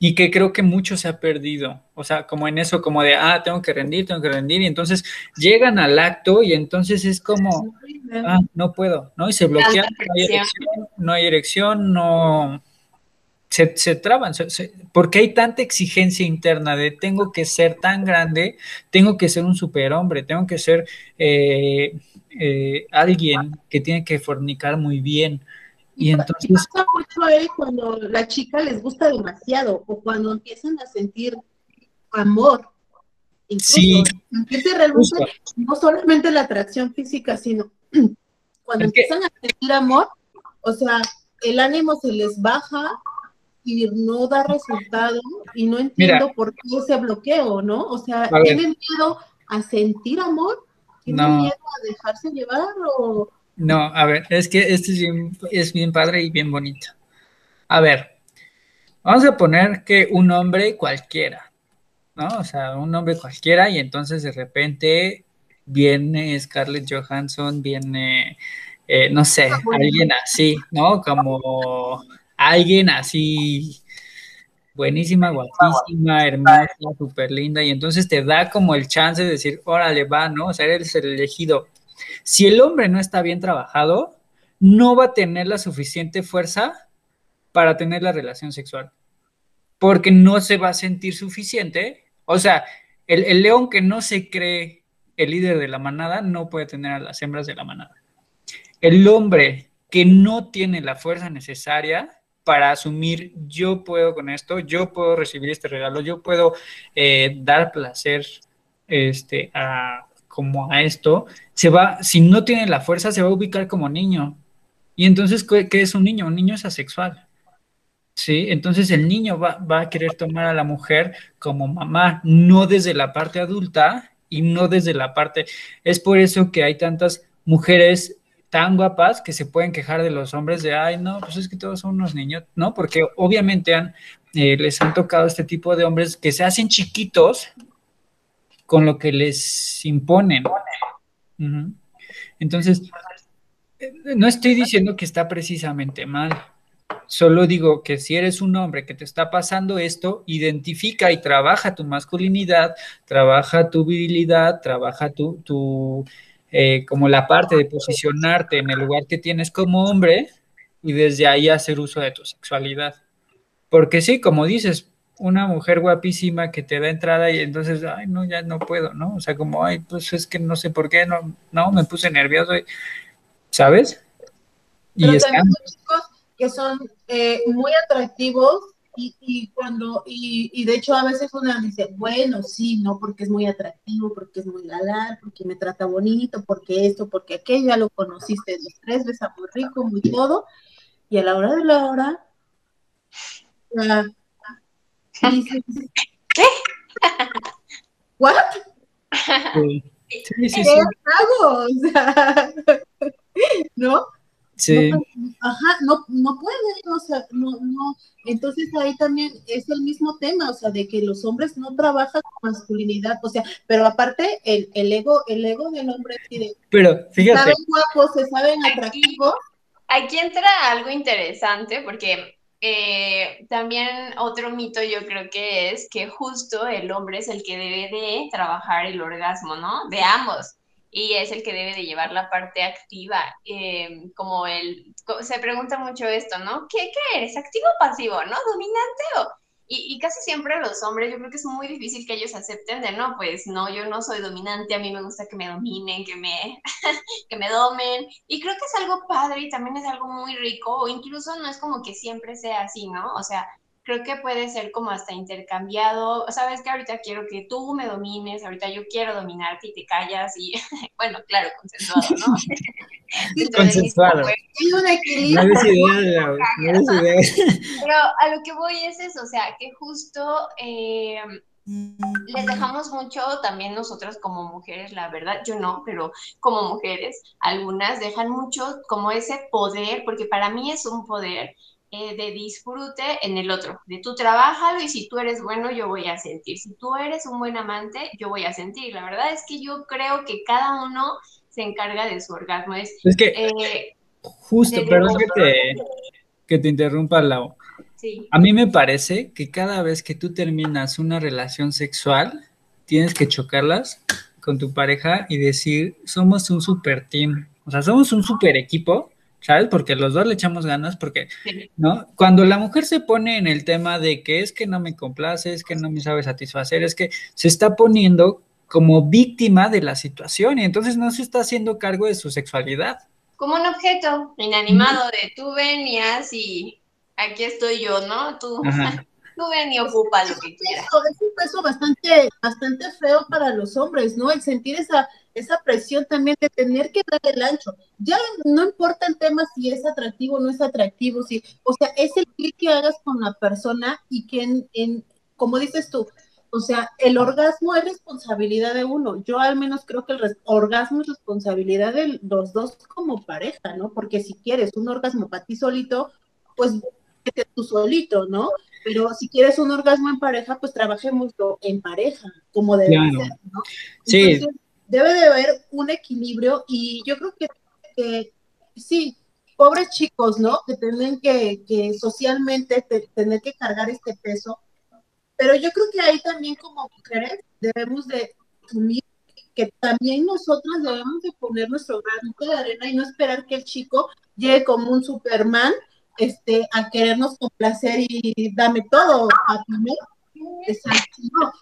Y que creo que mucho se ha perdido, o sea, como en eso, como de, ah, tengo que rendir, tengo que rendir, y entonces llegan al acto y entonces es como, ah, no puedo, ¿no? Y se bloquean, no hay erección, no Se, se, traban, porque hay tanta exigencia interna de tengo que ser tan grande, tengo que ser un superhombre, tengo que ser eh, eh, alguien que tiene que fornicar muy bien, y, entonces... pasa mucho él cuando la chica les gusta demasiado o cuando empiezan a sentir amor. Incluso, sí. Empieza realmente no solamente la atracción física, sino cuando empiezan a sentir amor, o sea, el ánimo se les baja y no da resultado y no entiendo por qué ese bloqueo, ¿no? O sea, ¿tienen miedo a sentir amor? ¿Tienen miedo a dejarse llevar o no, a ver, es que este es bien, padre y bien bonito. A ver, vamos a poner que un hombre cualquiera, ¿no? O sea, un hombre cualquiera y entonces de repente viene Scarlett Johansson, viene, eh, no sé, alguien así, ¿no? Como alguien así buenísima, guapísima, hermosa, súper linda, y entonces te da como el chance de decir, órale, va, ¿no? O sea, eres el elegido. Si el hombre no está bien trabajado, no va a tener la suficiente fuerza para tener la relación sexual, porque no se va a sentir suficiente. O sea, el, león que no se cree el líder de la manada no puede tener a las hembras de la manada. El hombre que no tiene la fuerza necesaria para asumir yo puedo con esto, yo puedo recibir este regalo, yo puedo eh, dar placer este, como a esto, se va, si no tiene la fuerza, se va a ubicar como niño. Y entonces, ¿qué, es un niño? Un niño es asexual. ¿sí? Entonces el niño va, va, a querer tomar a la mujer como mamá, no desde la parte adulta y no desde la parte... Es por eso que hay tantas mujeres tan guapas que se pueden quejar de los hombres de, ay, no, pues es que todos son unos niños, ¿no? Porque obviamente han, eh, les han tocado este tipo de hombres que se hacen chiquitos con lo que les imponen. Entonces, eh, no estoy diciendo que está precisamente mal, solo digo que si eres un hombre que te está pasando esto, identifica y trabaja tu masculinidad, trabaja tu virilidad, trabaja tu, tu eh, como la parte de posicionarte en el lugar que tienes como hombre y desde ahí hacer uso de tu sexualidad. Porque sí, como dices, una mujer guapísima que te da entrada y entonces, ay, no, ya no puedo, ¿no? O sea, como, ay, pues es que no sé por qué, no, no, me puse nervioso, ¿sabes? Y Pero chicos que son eh, muy atractivos y, cuando, y, de hecho a veces uno dice, bueno, sí, no, porque es muy atractivo, porque es muy galán, porque me trata bonito, porque esto, porque aquello, ya lo conociste los tres, ves muy rico, muy todo, y a la hora de la hora, dices, ¿qué? ¿What? Sí. Sí, sí, ¿Qué hago? O sea, ¿no? Sí. ajá, no, no puede, o sea, no, no. Entonces ahí también es el mismo tema, o sea, de que los hombres no trabajan con masculinidad, o sea, pero aparte el, el ego, el ego del hombre tiene. Pero fíjate. Se saben guapos, se saben atractivos. Aquí, entra algo interesante porque eh, también otro mito yo creo que es que justo el hombre es el que debe de trabajar el orgasmo, ¿no? De ambos y es el que debe de llevar la parte activa, eh, como el, se pregunta mucho esto, ¿no? ¿Qué, ¿Qué, eres? ¿Activo o pasivo? ¿No? ¿Dominante o...? Y, y, casi siempre los hombres, yo creo que es muy difícil que ellos acepten de, no, pues no, yo no soy dominante, a mí me gusta que me dominen, que me, que me domen, y creo que es algo padre y también es algo muy rico, o incluso no es como que siempre sea así, ¿no? O sea, creo que puede ser como hasta intercambiado, sabes que ahorita quiero que tú me domines, ahorita yo quiero dominarte y te callas y bueno, claro, consensuado, ¿no? consensuado. Hay un equilibrio. No Pero a lo que voy es eso, o sea, que justo eh, les dejamos mucho también nosotras como mujeres, la verdad, yo no, pero como mujeres, algunas dejan mucho como ese poder, porque para mí es un poder eh, de disfrute en el otro, de tú trabajalo y si tú eres bueno yo voy a sentir, si tú eres un buen amante yo voy a sentir. La verdad es que yo creo que cada uno se encarga de su orgasmo. Es, que eh, justo, perdón que te, que te interrumpa, Lau. Sí. A mí me parece que cada vez que tú terminas una relación sexual, tienes que chocarlas con tu pareja y decir, somos un super team, o sea, somos un super equipo ¿sabes? Porque los dos le echamos ganas, porque, ¿no? Cuando la mujer se pone en el tema de que es que no me complace, es que no me sabe satisfacer, es que se está poniendo como víctima de la situación y entonces no se está haciendo cargo de su sexualidad. Como un objeto inanimado de tú venías y aquí estoy yo, ¿no? Tú, tú ven y ocupa lo que quieras. Es un peso bastante, bastante feo para los hombres, ¿no? El sentir esa esa presión también de tener que dar el ancho. Ya no importa el tema si es atractivo o no es atractivo, si, o sea, es el clic que hagas con la persona y que en, en, como dices tú, o sea, el orgasmo es responsabilidad de uno. Yo al menos creo que el orgasmo es responsabilidad de los dos como pareja, ¿no? Porque si quieres un orgasmo para ti solito, pues tú solito, ¿no? Pero si quieres un orgasmo en pareja, pues trabajémoslo en pareja, como debe ser, ¿no? sí debe de haber un equilibrio y yo creo que, sí, pobres chicos, ¿no? Que tienen que, socialmente tener que cargar este peso, pero yo creo que ahí también como mujeres debemos de asumir que también nosotras debemos de poner nuestro granito de arena y no esperar que el chico llegue como un Superman este, a querernos complacer y dame todo a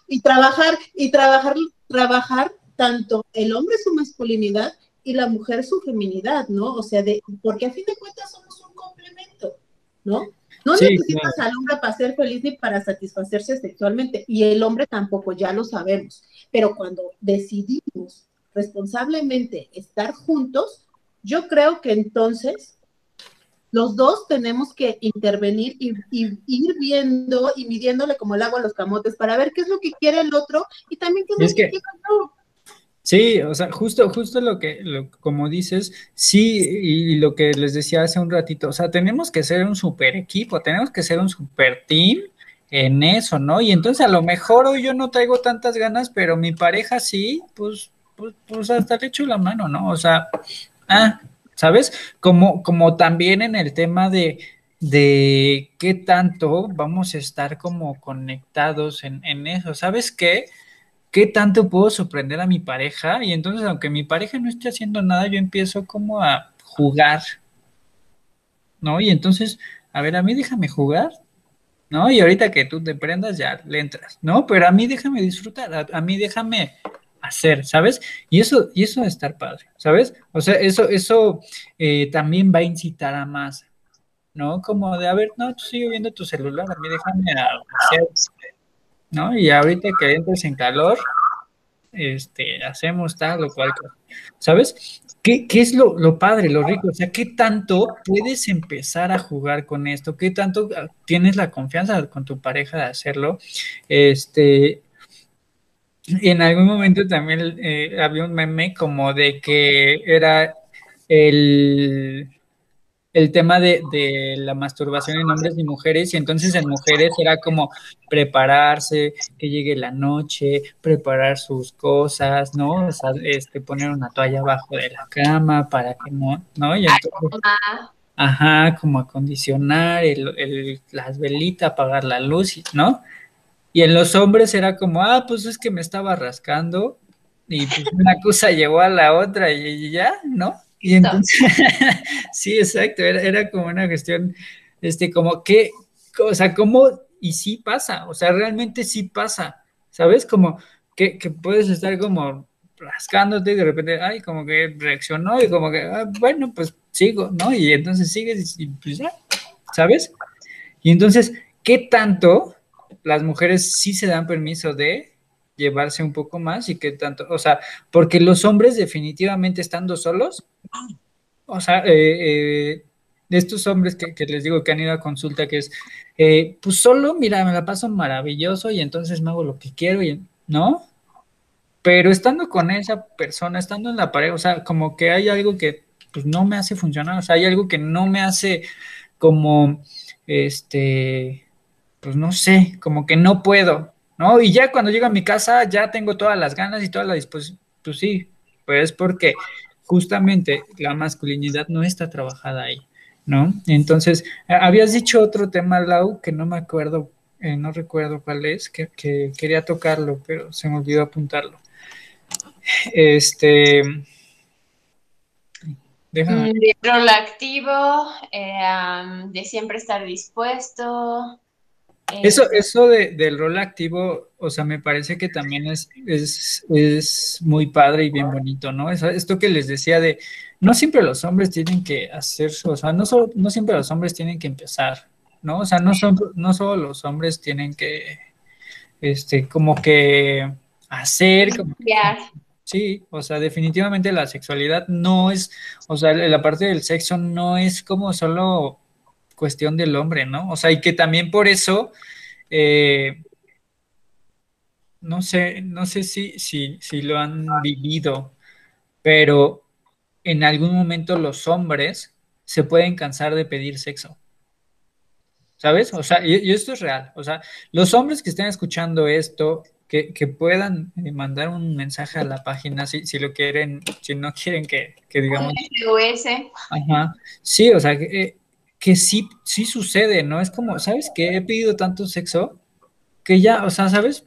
y trabajar, y trabajar, trabajar tanto el hombre su masculinidad y la mujer su feminidad, ¿no? O sea, de, porque a fin de cuentas somos un complemento, ¿no? No necesitas al hombre para ser feliz ni para satisfacerse sexualmente, y el hombre tampoco, ya lo sabemos. Pero cuando decidimos responsablemente estar juntos, yo creo que entonces los dos tenemos que intervenir y, ir viendo y midiéndole como el agua a los camotes para ver qué es lo que quiere el otro y también qué es, lo que, quiere el Sí, o sea, justo, justo lo que, como dices, sí, y, lo que les decía hace un ratito, o sea, tenemos que ser un super equipo, tenemos que ser un super team en eso, ¿no? Y entonces a lo mejor hoy yo no traigo tantas ganas, pero mi pareja sí, pues, pues, pues hasta le echo la mano, ¿no? O sea, ah, ¿sabes? Como, como también en el tema de, de qué tanto vamos a estar como conectados en, en eso, ¿sabes qué? ¿Qué tanto puedo sorprender a mi pareja? Y entonces, aunque mi pareja no esté haciendo nada, yo empiezo como a jugar, ¿no? Y entonces, a ver, a mí déjame jugar, ¿no? Y ahorita que tú te prendas, ya le entras, ¿no? Pero a mí déjame disfrutar, a, mí déjame hacer, ¿sabes? Y eso, y eso a estar padre, ¿sabes? O sea, eso, eso eh, también va a incitar a más, ¿no? Como de, a ver, no, tú sigue viendo tu celular, a mí déjame hacer, ¿no? Y ahorita que entres en calor, este, hacemos tal o cual ¿sabes? ¿Qué, es lo, padre, lo rico? O sea, ¿qué tanto puedes empezar a jugar con esto? ¿Qué tanto ah, tienes la confianza con tu pareja de hacerlo? Este, en algún momento también eh, había un meme como de que era el el tema de, la masturbación en hombres y mujeres, y entonces en mujeres era como prepararse, que llegue la noche, preparar sus cosas, ¿no? O sea, este, poner una toalla abajo de la cama para que no, ¿no? Y entonces, ajá, como acondicionar el, las velitas, apagar la luz, ¿no? Y en los hombres era como, ah, pues es que me estaba rascando, y pues una cosa llegó a la otra y ya, ¿no? Y entonces, sí, exacto, era, como una cuestión, este, como que, o sea, como, y sí pasa, o sea, realmente sí pasa, ¿sabes? Como que, puedes estar como rascándote y de repente, ay, como que reaccionó y como que, ah, bueno, pues sigo, ¿no? Y entonces sigues y pues ya, ¿sabes? Y entonces, ¿qué tanto las mujeres sí se dan permiso de llevarse un poco más y qué tanto, o sea, porque los hombres definitivamente estando solos, o sea, eh, eh, de estos hombres que, les digo que han ido a consulta, que es, eh, pues solo, mira, me la paso maravilloso y entonces me hago lo que quiero, y, ¿no? Pero estando con esa persona, estando en la pareja, o sea, como que hay algo que pues no me hace funcionar, o sea, hay algo que no me hace como, este, pues no sé, como que no puedo, ¿no? Y ya cuando llego a mi casa ya tengo todas las ganas y toda la disposición, pues sí, pues porque justamente la masculinidad no está trabajada ahí, ¿no? Entonces, habías dicho otro tema, Lau, que no me acuerdo, eh, no recuerdo cuál es, que, quería tocarlo, pero se me olvidó apuntarlo. Este... Déjame. De rol activo, eh, de siempre estar dispuesto, eso, eso de, del rol activo, o sea, me parece que también es, es, muy padre y bien bonito, ¿no? esto que les decía de, no siempre los hombres tienen que hacer, o sea, no, no siempre los hombres tienen que empezar, ¿no? O sea, no, son, no solo los hombres tienen que, este, como que hacer, como Sí, o sea, definitivamente la sexualidad no es, o sea, la parte del sexo no es como solo cuestión del hombre, ¿no? O sea, y que también por eso, eh, no sé, no sé si, si, si lo han vivido, pero en algún momento los hombres se pueden cansar de pedir sexo. ¿Sabes? O sea, y, esto es real. O sea, los hombres que estén escuchando esto, que, puedan eh, mandar un mensaje a la página si, si lo quieren, si no quieren que, que digamos. Ajá. Sí, o sea, que, eh, que sí, sí sucede, ¿no? Es como, ¿sabes qué? He pedido tanto sexo que ya, o sea, ¿sabes?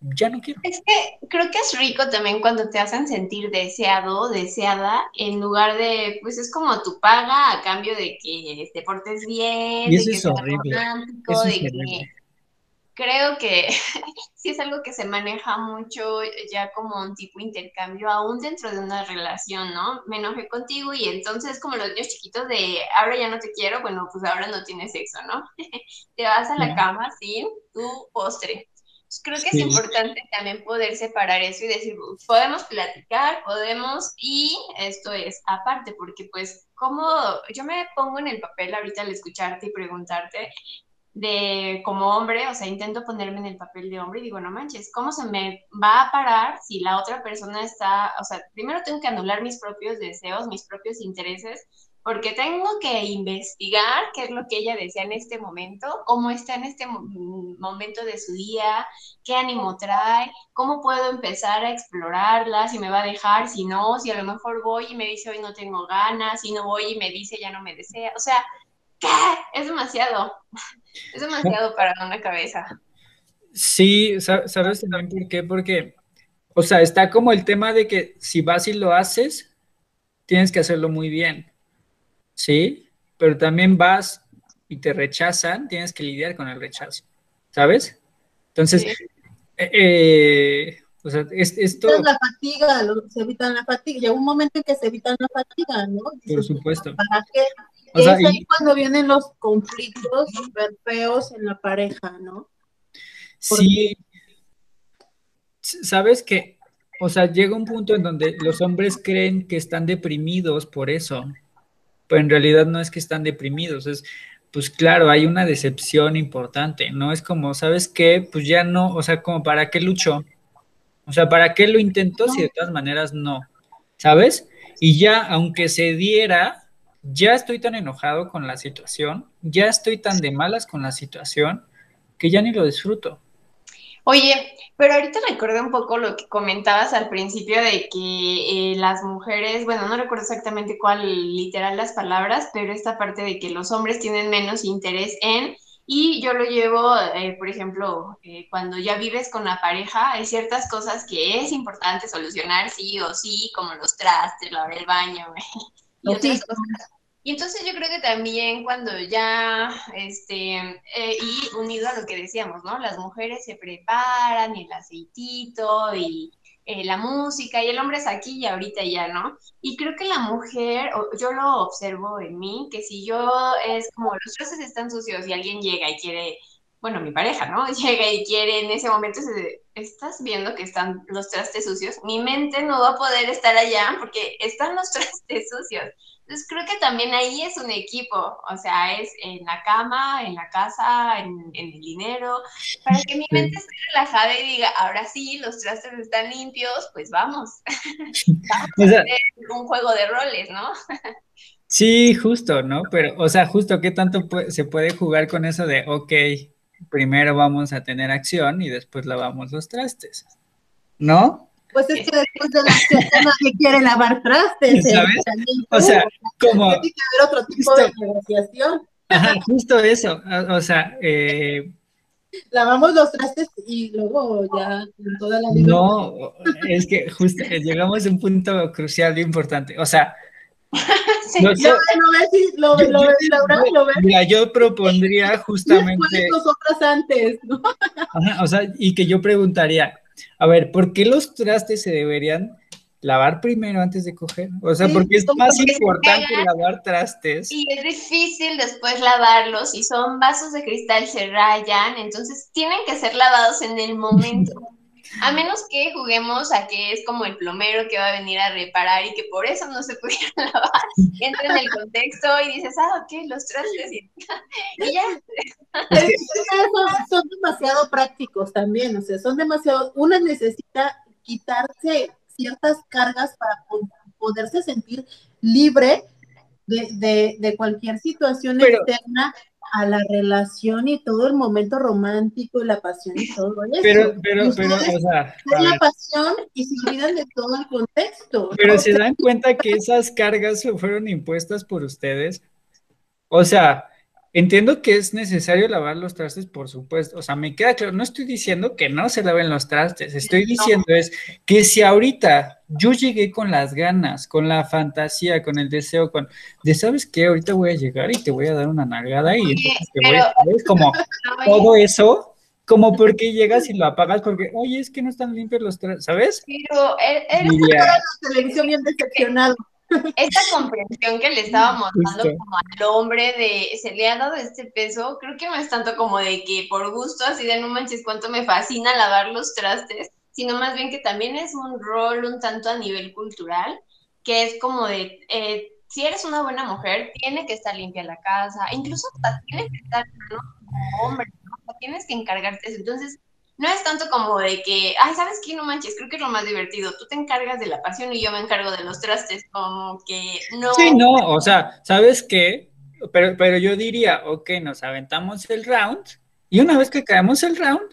Ya no quiero. Es que creo que es rico también cuando te hacen sentir deseado, deseada, en lugar de, pues es como tu paga a cambio de que te portes bien, y eso es horrible. Eso es horrible creo que sí es algo que se maneja mucho ya como un tipo de intercambio, aún dentro de una relación, ¿no? Me enojé contigo y entonces como los niños chiquitos de ahora ya no te quiero, bueno, pues ahora no tienes sexo, ¿no? te vas a la cama sin tu postre. creo que es importante también poder separar eso y decir, podemos platicar, podemos, y esto es aparte, porque pues, como yo me pongo en el papel ahorita al escucharte y preguntarte, de como hombre, o sea, intento ponerme en el papel de hombre y digo, no manches, ¿cómo se me va a parar si la otra persona está, o sea, primero tengo que anular mis propios deseos, mis propios intereses, porque tengo que investigar qué es lo que ella desea en este momento, cómo está en este momento de su día, qué ánimo trae, cómo puedo empezar a explorarla, si me va a dejar, si no, si a lo mejor voy y me dice hoy no tengo ganas, si no voy y me dice ya no me desea, o sea, ¿qué? Es demasiado. Es demasiado para una cabeza. Sí, ¿sabes también por qué? Porque, o sea, está como el tema de que si vas y lo haces, tienes que hacerlo muy bien, ¿sí? Pero también vas y te rechazan, tienes que lidiar con el rechazo, ¿sabes? Entonces, eh, eh, o sea, es, esto... Es la fatiga, se evitan la fatiga. Llega un momento en que se evitan la fatiga, ¿no? Por supuesto. ¿Para qué? Es ahí cuando vienen los conflictos súper feos en la pareja, ¿no? Sí. Sabes que, o sea, llega un punto en donde los hombres creen que están deprimidos por eso, pero en realidad no es que están deprimidos, es, pues claro, hay una decepción importante, ¿no? Es como, ¿sabes qué? Pues ya no, o sea, como para qué luchó, o sea, ¿para qué lo intentó si de todas maneras no? ¿Sabes? Y ya, aunque se diera, ya estoy tan enojado con la situación, ya estoy tan de malas con la situación, que ya ni lo disfruto. Oye, pero ahorita recordé un poco lo que comentabas al principio de que eh, las mujeres, bueno, no recuerdo exactamente cuál literal las palabras, pero esta parte de que los hombres tienen menos interés en, y yo lo llevo, eh, por ejemplo, eh, cuando ya vives con la pareja, hay ciertas cosas que es importante solucionar sí o sí, como los trastes, lavar el baño y otras cosas y entonces yo creo que también cuando ya, este, eh, y unido a lo que decíamos, ¿no? Las mujeres se preparan, el aceitito y eh, la música, y el hombre es aquí y ahorita ya, ¿no? Y creo que la mujer, yo lo observo en mí, que si yo es como los trastes están sucios y alguien llega y quiere, bueno, mi pareja, ¿no? Llega y quiere en ese momento, estás viendo que están los trastes sucios, mi mente no va a poder estar allá porque están los trastes sucios. Entonces creo que también ahí es un equipo, o sea, es en la cama, en la casa, en, el dinero, para que mi mente esté relajada y diga, ahora sí, los trastes están limpios, pues vamos, vamos a hacer un juego de roles, ¿no? sí, justo, ¿no? Pero, o sea, justo, ¿qué tanto se puede jugar con eso de, ok, primero vamos a tener acción y después lavamos los trastes, ¿no? Pues es que después de la acción nadie quiere lavar trastes. ¿eh? ¿Sabes? O sea, como... Tiene que haber otro tipo de negociación. Ajá, justo eso. O sea, eh, lavamos los trastes y luego ya toda la vida. No, es que justo eh, llegamos a un punto crucial y importante. O sea, sí, no, yo, lo ves, lo, ves, Laura, lo ves. Mira, yo propondría justamente. nosotras antes, ¿no? Ajá, o sea, y que yo preguntaría, a ver, ¿por qué los trastes se deberían lavar primero antes de coger? O sea, porque es más importante lavar trastes. Y es difícil después lavarlos. Si son vasos de cristal, se rayan. Entonces, tienen que ser lavados en el momento. A menos que juguemos a que es como el plomero que va a venir a reparar y que por eso no se pudieron lavar. Entra en el contexto y dices, ah, ok, los trastes y, ya. son, demasiado prácticos también, o sea, son demasiado, una necesita quitarse ciertas cargas para poderse sentir libre de, de, cualquier situación externa a la relación y todo el momento romántico y la pasión y todo eso. Pero, pero, pero, o sea. la pasión y se olvidan de todo el contexto. Pero se dan cuenta que esas cargas fueron impuestas por ustedes. O sea, Entiendo que es necesario lavar los trastes, por supuesto. O sea, me queda claro, no estoy diciendo que no se laven los trastes, estoy diciendo es que si ahorita yo llegué con las ganas, con la fantasía, con el deseo, con de sabes qué, ahorita voy a llegar y te voy a dar una nalgada y entonces te voy a, ¿sabes? como todo eso, como porque llegas y lo apagas porque, oye, es que no están limpios los trastes, ¿sabes? Pero él, él la televisión bien decepcionado. Esta comprensión que le estábamos dando como al hombre de se le ha dado este peso, creo que no es tanto como de que por gusto, así de no manches cuánto me fascina lavar los trastes, sino más bien que también es un rol un tanto a nivel cultural, que es como de, eh, si eres una buena mujer, tiene que estar limpia la casa, incluso hasta tienes que estar como hombre, ¿no? tienes que encargarte eso. Entonces, no es tanto como de que, ay, ¿sabes qué? No manches, creo que es lo más divertido. Tú te encargas de la pasión y yo me encargo de los trastes, como que no. Sí, no, o sea, ¿sabes qué? Pero, pero yo diría, ok, nos aventamos el round y una vez que caemos el round,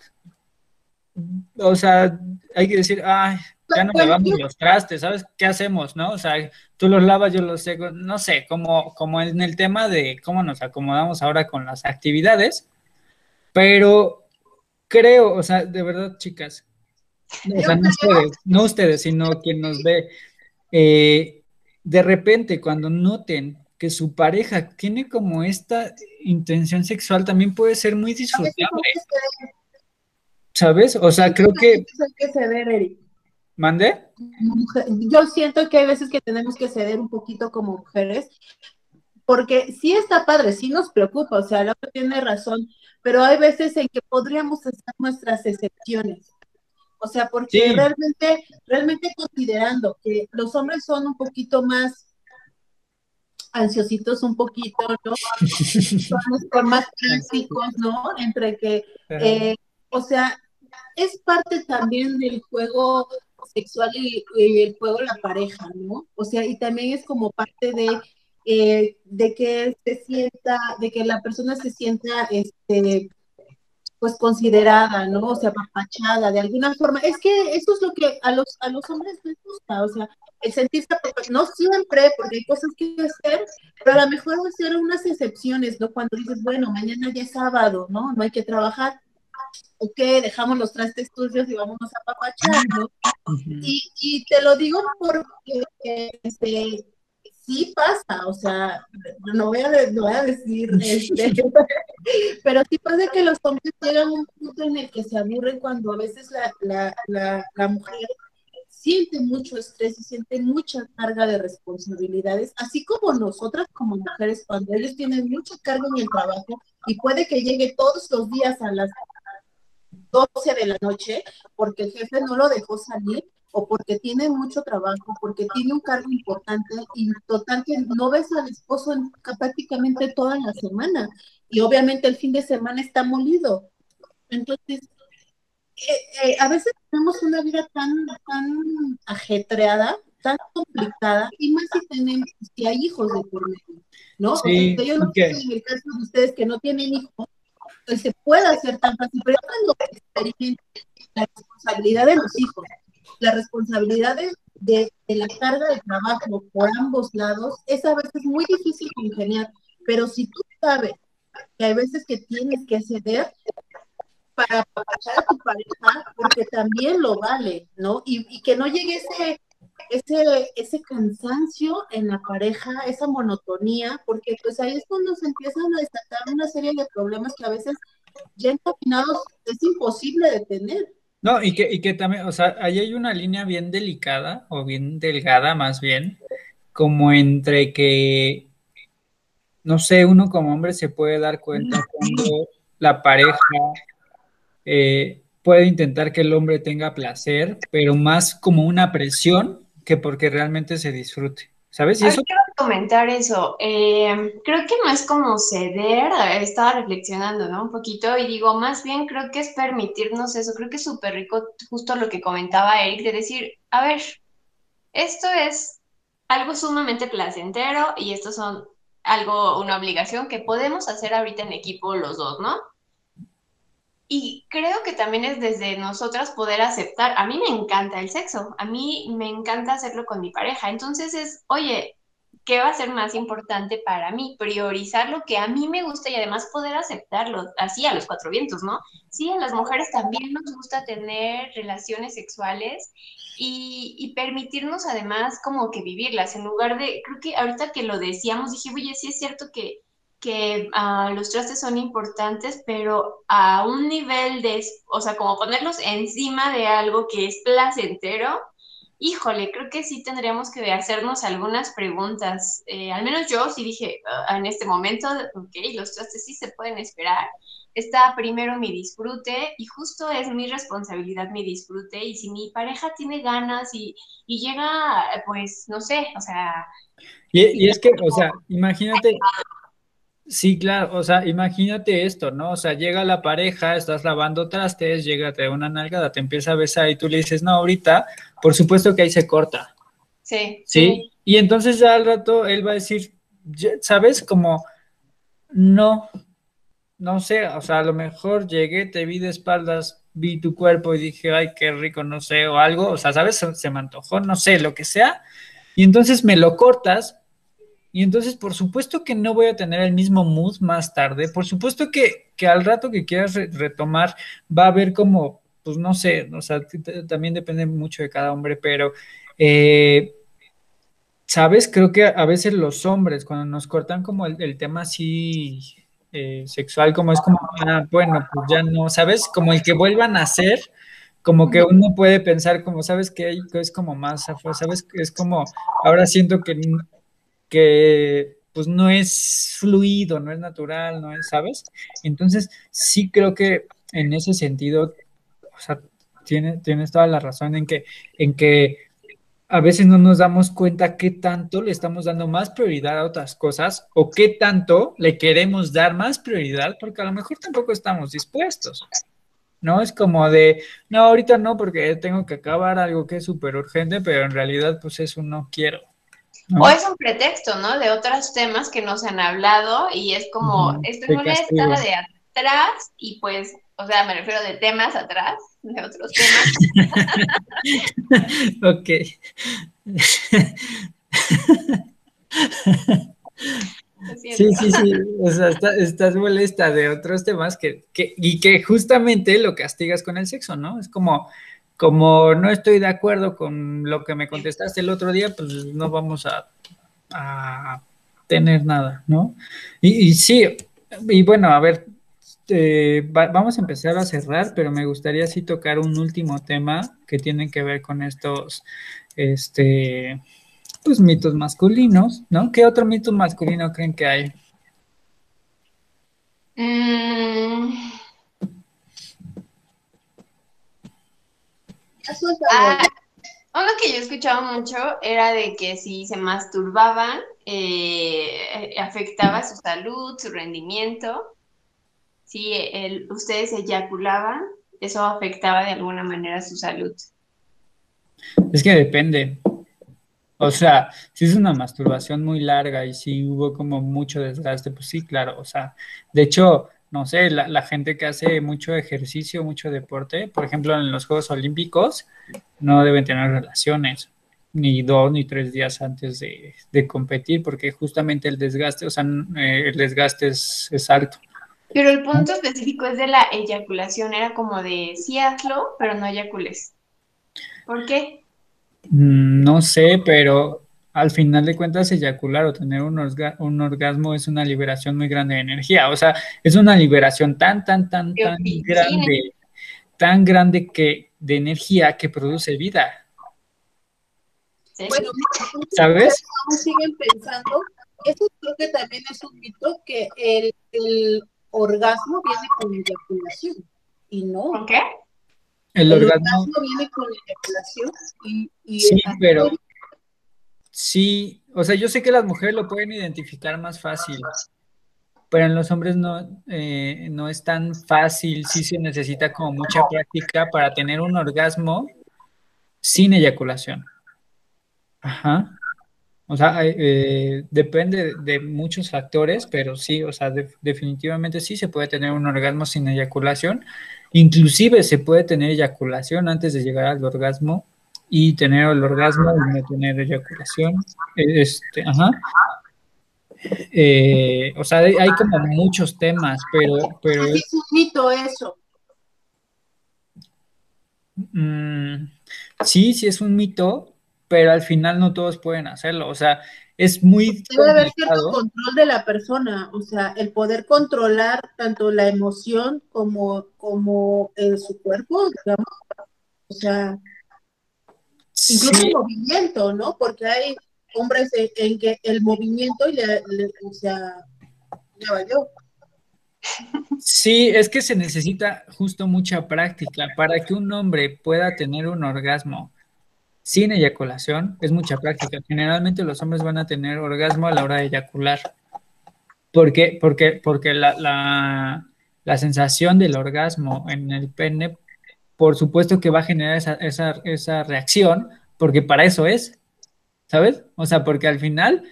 o sea, hay que decir, ay, ya no lavamos los trastes, ¿sabes? ¿Qué hacemos, no? O sea, tú los lavas, yo los seco, no sé, como, como en el tema de cómo nos acomodamos ahora con las actividades, pero creo, o sea, de verdad, chicas, o sea, no ustedes, no ustedes, sino quien nos ve, eh, de repente cuando noten que su pareja tiene como esta intención sexual, también puede ser muy disfrutable. ¿Sabes? O sea, creo que... que ceder, Eric. ¿Mande? Yo siento que hay veces que tenemos que ceder un poquito como mujeres, porque sí está padre, sí nos preocupa, o sea, que tiene razón, pero hay veces en que podríamos hacer nuestras excepciones. O sea, porque realmente, realmente considerando que los hombres son un poquito más ansiositos un poquito, ¿no? Son más clásicos, ¿no? Entre que, eh, o sea, es parte también del juego sexual y, el juego la pareja, ¿no? O sea, y también es como parte de, eh, de que se sienta, de que la persona se sienta, este, pues considerada, ¿no? O sea, papachada de alguna forma. Es que eso es lo que a los, a los hombres les gusta, o sea, el sentirse, no siempre, porque hay cosas que hacer, pero a lo mejor hacer unas excepciones, ¿no? Cuando dices, bueno, mañana ya es sábado, ¿no? No hay que trabajar ok, dejamos los trastes tuyos y vámonos a papachar, ¿no? y, y, te lo digo porque este, sí pasa, o sea, no voy a, no voy a decir, este, pero sí pasa que los hombres llegan a un punto en el que se aburren cuando a veces la, la, la, la mujer siente mucho estrés y siente mucha carga de responsabilidades, así como nosotras como mujeres, cuando ellos tienen mucha carga en el trabajo y puede que llegue todos los días a las 12 de la noche porque el jefe no lo dejó salir o porque tiene mucho trabajo, porque tiene un cargo importante y total que no ves al esposo prácticamente toda la semana y obviamente el fin de semana está molido. Entonces, eh, eh, a veces tenemos una vida tan, tan ajetreada, tan complicada, y más si tenemos, si hay hijos de por medio, ¿no? yo no sé en el caso de ustedes que no tienen hijos, que se pueda hacer tan fácil, pero cuando experimenten la responsabilidad de los hijos, la responsabilidad de, la carga de trabajo por ambos lados, es a veces muy difícil congeniar, pero si tú sabes que hay veces que tienes que ceder para apapachar a tu pareja, porque también lo vale, ¿no? Y, que no llegue ese ese, ese cansancio en la pareja, esa monotonía, porque pues ahí es cuando se empiezan a destacar una serie de problemas que a veces ya encaminados es imposible de tener. No, y que, y que también, o sea, ahí hay una línea bien delicada, o bien delgada más bien, como entre que, no sé, uno como hombre se puede dar cuenta cuando la pareja eh, puede intentar que el hombre tenga placer, pero más como una presión que porque realmente se disfrute. ¿Sabes? Y eso... Quiero comentar eso. Eh, creo que no es como ceder, estaba reflexionando, ¿no? Un poquito y digo, más bien creo que es permitirnos eso. Creo que es súper rico justo lo que comentaba Eric, de decir, a ver, esto es algo sumamente placentero y esto son algo, una obligación que podemos hacer ahorita en equipo los dos, ¿no? Y creo que también es desde nosotras poder aceptar, a mí me encanta el sexo, a mí me encanta hacerlo con mi pareja, entonces es, oye, ¿qué va a ser más importante para mí? Priorizar lo que a mí me gusta y además poder aceptarlo, así a los cuatro vientos, ¿no? Sí, a las mujeres también nos gusta tener relaciones sexuales y, y, permitirnos además como que vivirlas, en lugar de, creo que ahorita que lo decíamos, dije, oye, sí es cierto que que ah, los trastes son importantes, pero a un nivel de, o sea, como ponerlos encima de algo que es placentero híjole, creo que sí tendríamos que hacernos algunas preguntas. Eh, al menos yo sí dije ah, en este momento, ok, los trastes sí se pueden esperar. Está primero mi disfrute y justo es mi responsabilidad mi disfrute. Y si mi pareja tiene ganas y, llega, pues, no sé, o sea... Y, y es que, o sea, imagínate, Sí, claro, o sea, imagínate esto, ¿no? O sea, llega la pareja, estás lavando trastes, llega, te da una nalgada, te empieza a besar y tú le dices, no, ahorita, por supuesto que ahí se corta. Sí. Sí. Y entonces ya al rato él va a decir, ¿sabes? Como, no, no sé, o sea, a lo mejor llegué, te vi de espaldas, vi tu cuerpo y dije, ay, qué rico, no sé, o algo, o sea, ¿sabes? Se me antojó, no sé, lo que sea. Y entonces me lo cortas y entonces, por supuesto que no voy a tener el mismo mood más tarde. Por supuesto que, al rato que quieras retomar, va a haber como, pues no sé, o sea, también depende mucho de cada hombre, pero, eh, ¿sabes? Creo que a veces los hombres, cuando nos cortan como el, tema así eh, sexual, como es como, ah, bueno, pues ya no, ¿sabes? Como el que vuelvan a ser como que uno puede pensar como, ¿sabes que Es como más, ¿sabes? Es como, ahora siento que que pues no es fluido, no es natural, no es, ¿sabes? Entonces, sí creo que en ese sentido, o sea, tienes toda la razón en que, en que a veces no nos damos cuenta qué tanto le estamos dando más prioridad a otras cosas o qué tanto le queremos dar más prioridad porque a lo mejor tampoco estamos dispuestos. ¿No? Es como de, no, ahorita no porque tengo que acabar algo que es súper urgente, pero en realidad pues eso no quiero. O es un pretexto, ¿no? De otros temas que no se han hablado y es como, estoy en una escala de atrás y pues, o sea, me refiero de temas atrás, de otros temas. ok. Sí, sí, sí, o sea, estás molesta de otros temas que, que, y que justamente lo castigas con el sexo, ¿no? Es como, como no estoy de acuerdo con lo que me contestaste el otro día, pues no vamos a, tener nada, ¿no? Y, sí, y bueno, a ver, eh, vamos a empezar a cerrar, pero me gustaría sí tocar un último tema que tiene que ver con estos, este, pues mitos masculinos, ¿no? ¿Qué otro mito masculino creen que hay? Mm. Ah, uno que yo escuchaba mucho era de que si se masturbaban, eh, afectaba su salud, su rendimiento. Si el, ustedes eyaculaban, eso afectaba de alguna manera su salud. Es que depende. O sea, si es una masturbación muy larga y si hubo como mucho desgaste, pues sí, claro. O sea, de hecho, no sé, la, gente que hace mucho ejercicio, mucho deporte, por ejemplo, en los Juegos Olímpicos, no deben tener relaciones ni dos ni tres días antes de, competir, porque justamente el desgaste, o sea, eh, el desgaste es, alto. Pero el punto específico es de la eyaculación, era como de sí hazlo, pero no eyacules. ¿Por qué? Mm, no sé, pero al final de cuentas eyacular o tener un, un, orgasmo es una liberación muy grande de energía. O sea, es una liberación tan, tan, tan, tan grande, tan grande que de energía que produce vida. Bueno, ¿sabes? siguen pensando, eso creo que también es un mito que el, orgasmo viene con eyaculación y no. ¿Con qué? El, orgasmo... viene con eyaculación y, y sí, pero Sí, o sea, yo sé que las mujeres lo pueden identificar más fácil, pero en los hombres no, eh, no es tan fácil, sí se necesita como mucha práctica para tener un orgasmo sin eyaculación. Ajá. O sea, eh, depende de muchos factores, pero sí, o sea, definitivamente sí se puede tener un orgasmo sin eyaculación. Inclusive se puede tener eyaculación antes de llegar al orgasmo y tener el orgasmo y no tener eyaculación. Este, ajá. Eh, o sea, hay, como muchos temas, pero... pero es un mito eso. Mm, sí, sí es un mito, pero al final no todos pueden hacerlo. O sea, es muy... Debe haber cierto control de la persona, o sea, el poder controlar tanto la emoción como, como su cuerpo, digamos. O sea, Incluso el movimiento, ¿no? Porque hay hombres en, que el movimiento y le, o sea, ya valió. Sí, es que se necesita justo mucha práctica para que un hombre pueda tener un orgasmo sin eyaculación, es mucha práctica. Generalmente los hombres van a tener orgasmo a la hora de eyacular. ¿Por qué? Porque, porque la, sensación del orgasmo en el pene, por supuesto que va a generar esa, esa reacción, porque para eso es, ¿sabes? O sea, porque al final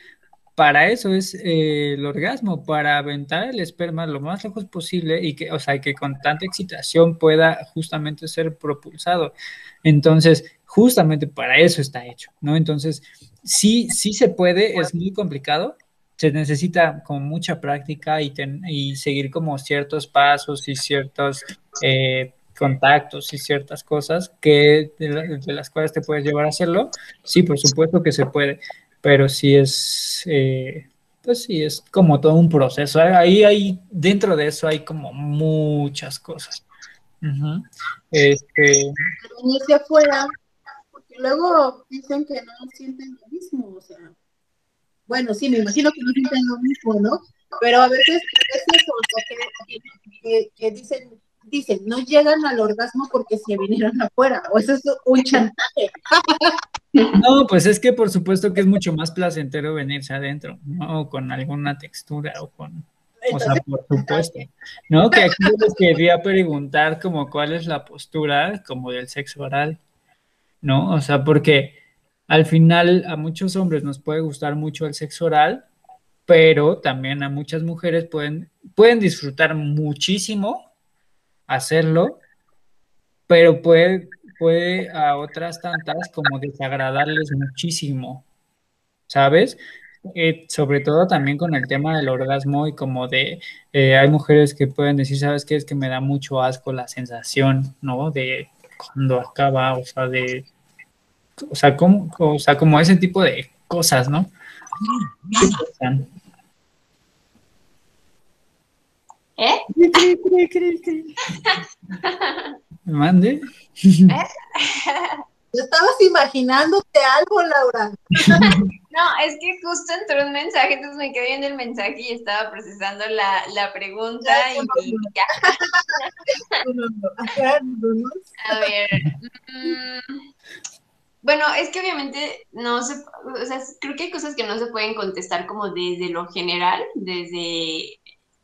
para eso es eh, el orgasmo, para aventar el esperma lo más lejos posible y que, o sea, que con tanta excitación pueda justamente ser propulsado. Entonces, justamente para eso está hecho, ¿no? Entonces, sí, sí se puede, es muy complicado, se necesita con mucha práctica y, y seguir como ciertos pasos y ciertos eh, contactos y ciertas cosas que de, las cuales te puedes llevar a hacerlo. Sí, por supuesto que se puede pero sí es, eh, pues sí, es como todo un proceso. Ahí hay, dentro de eso hay como muchas cosas. este... Pero afuera, porque luego dicen que no sienten lo mismo, bueno, sí, me imagino que no sienten lo mismo, ¿no? Pero a veces es eso, o sea, que, dicen, dicen, no llegan al orgasmo porque se vinieron afuera, o eso es un chantaje. No, pues es que por supuesto que es mucho más placentero venirse adentro, ¿no? O con alguna textura o con... O sea, por supuesto. ¿No? Que aquí les quería preguntar como cuál es la postura como del sexo oral, ¿no? O sea, porque al final a muchos hombres nos puede gustar mucho el sexo oral, pero también a muchas mujeres pueden, pueden disfrutar muchísimo hacerlo, pero puede puede a otras tantas como desagradarles muchísimo, ¿sabes? Eh, sobre todo también con el tema del orgasmo y como de, eh, hay mujeres que pueden decir, ¿sabes qué? Es que me da mucho asco la sensación, ¿no? De cuando acaba, o sea, de, o sea, como, o sea, como ese tipo de cosas, ¿no? ¿Eh? ¿Mande? ¿Eh? Estabas imaginándote algo, Laura. No, es que justo entró un mensaje, entonces me quedé viendo el mensaje y estaba procesando la, la pregunta y, ya. A ver. Mm, bueno, es que obviamente no se, o sea, creo que hay cosas que no se pueden contestar como desde lo general, desde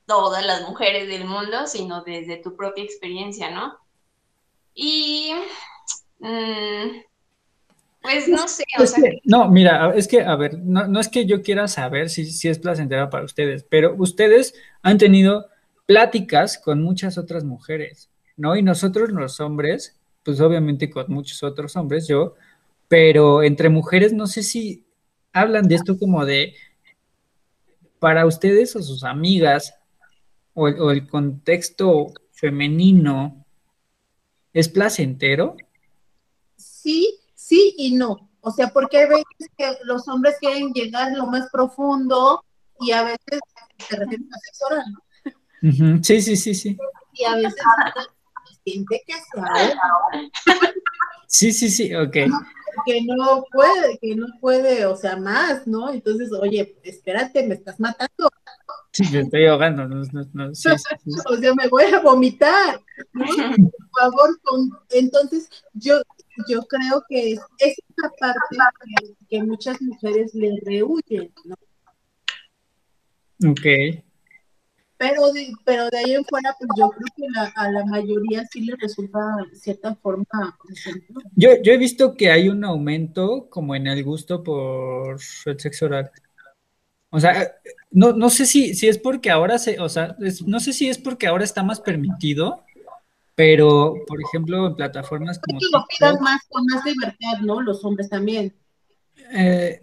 todas las mujeres del mundo, sino desde tu propia experiencia, ¿no? Y mm, pues no sé, o sea, no, mira, es que, a ver, no, es que yo quiera saber si, si es placentera para ustedes, pero ustedes han tenido pláticas con muchas otras mujeres, ¿no? Y nosotros los hombres, pues obviamente con muchos otros hombres, yo, pero entre mujeres no sé si hablan de esto como de, para ustedes o sus amigas, o el contexto femenino ¿Es placentero? Sí, sí y no. O sea, porque hay veces que los hombres quieren llegar lo más profundo y a veces se refieren a sexo ¿no? Sí, sí, sí, sí. Y a veces siente que Sí, sí, sí, ok. Que no puede, que no puede, o sea, más, ¿no? Entonces, oye, espérate, me estás matando. Sí, me estoy ahogando. No, no, sí, o sea, me voy a vomitar. Por favor, entonces yo, yo creo que es, esa parte que, muchas mujeres le rehuyen, ¿no? Ok. Pero de, pero de ahí en fuera, pues yo creo que a la mayoría sí le resulta de cierta forma. Yo, yo he visto que hay un aumento como en el gusto por el sexo oral. O sea, no, no sé si, si es porque ahora se, o sea, no sé si es porque ahora está más permitido, pero por ejemplo en plataformas como... lo pidan más con más libertad, ¿no? Los hombres también. Eh,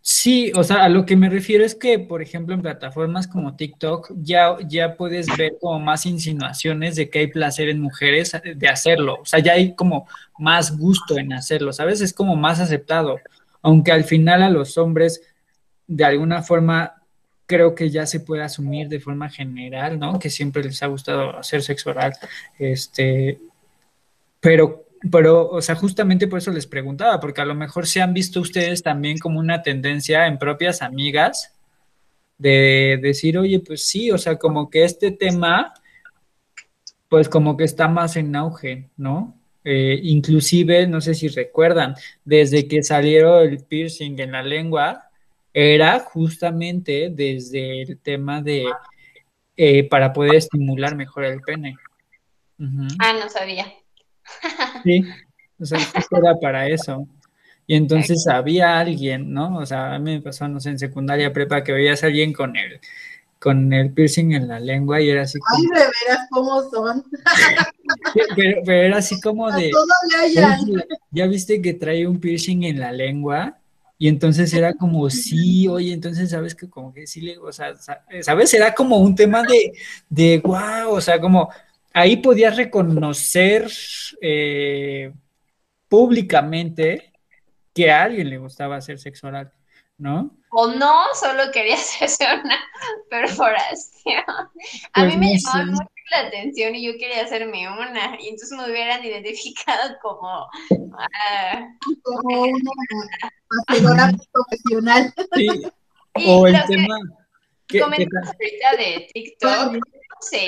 sí, o sea, a lo que me refiero es que, por ejemplo, en plataformas como TikTok ya, ya puedes ver como más insinuaciones de que hay placer en mujeres de hacerlo. O sea, ya hay como más gusto en hacerlo, ¿sabes? Es como más aceptado. Aunque al final a los hombres de alguna forma creo que ya se puede asumir de forma general, ¿no? Que siempre les ha gustado hacer sexo oral, este, pero pero, o sea, justamente por eso les preguntaba, porque a lo mejor se han visto ustedes también como una tendencia en propias amigas de decir, oye, pues sí, o sea, como que este tema, pues como que está más en auge, ¿no? Eh, inclusive, no sé si recuerdan, desde que salieron el piercing en la lengua, era justamente desde el tema de eh, para poder estimular mejor el pene. Ah, no sabía. sí, o sea, era para eso. Y entonces había alguien, ¿no? O sea, a mí me pasó, no sé, en secundaria prepa que veías a alguien con el, con el piercing en la lengua y era así como... Ay, de veras, ¿cómo son? pero, era así como de... ya viste que trae un piercing en la lengua y entonces era como, sí, oye, entonces sabes que como que sí le, o sea, sabes, era como un tema de, de wow, o sea, como ahí podías reconocer eh, públicamente que a alguien le gustaba hacer sexo oral, ¿no? O no, solo quería hacerse una perforación. A pues mí me llamaba mucho la atención y yo quería hacerme una, y entonces me hubieran identificado como... Uh, como una hacedora profesional. Sí. O el tema... Que, comentas ahorita de TikTok, no sé,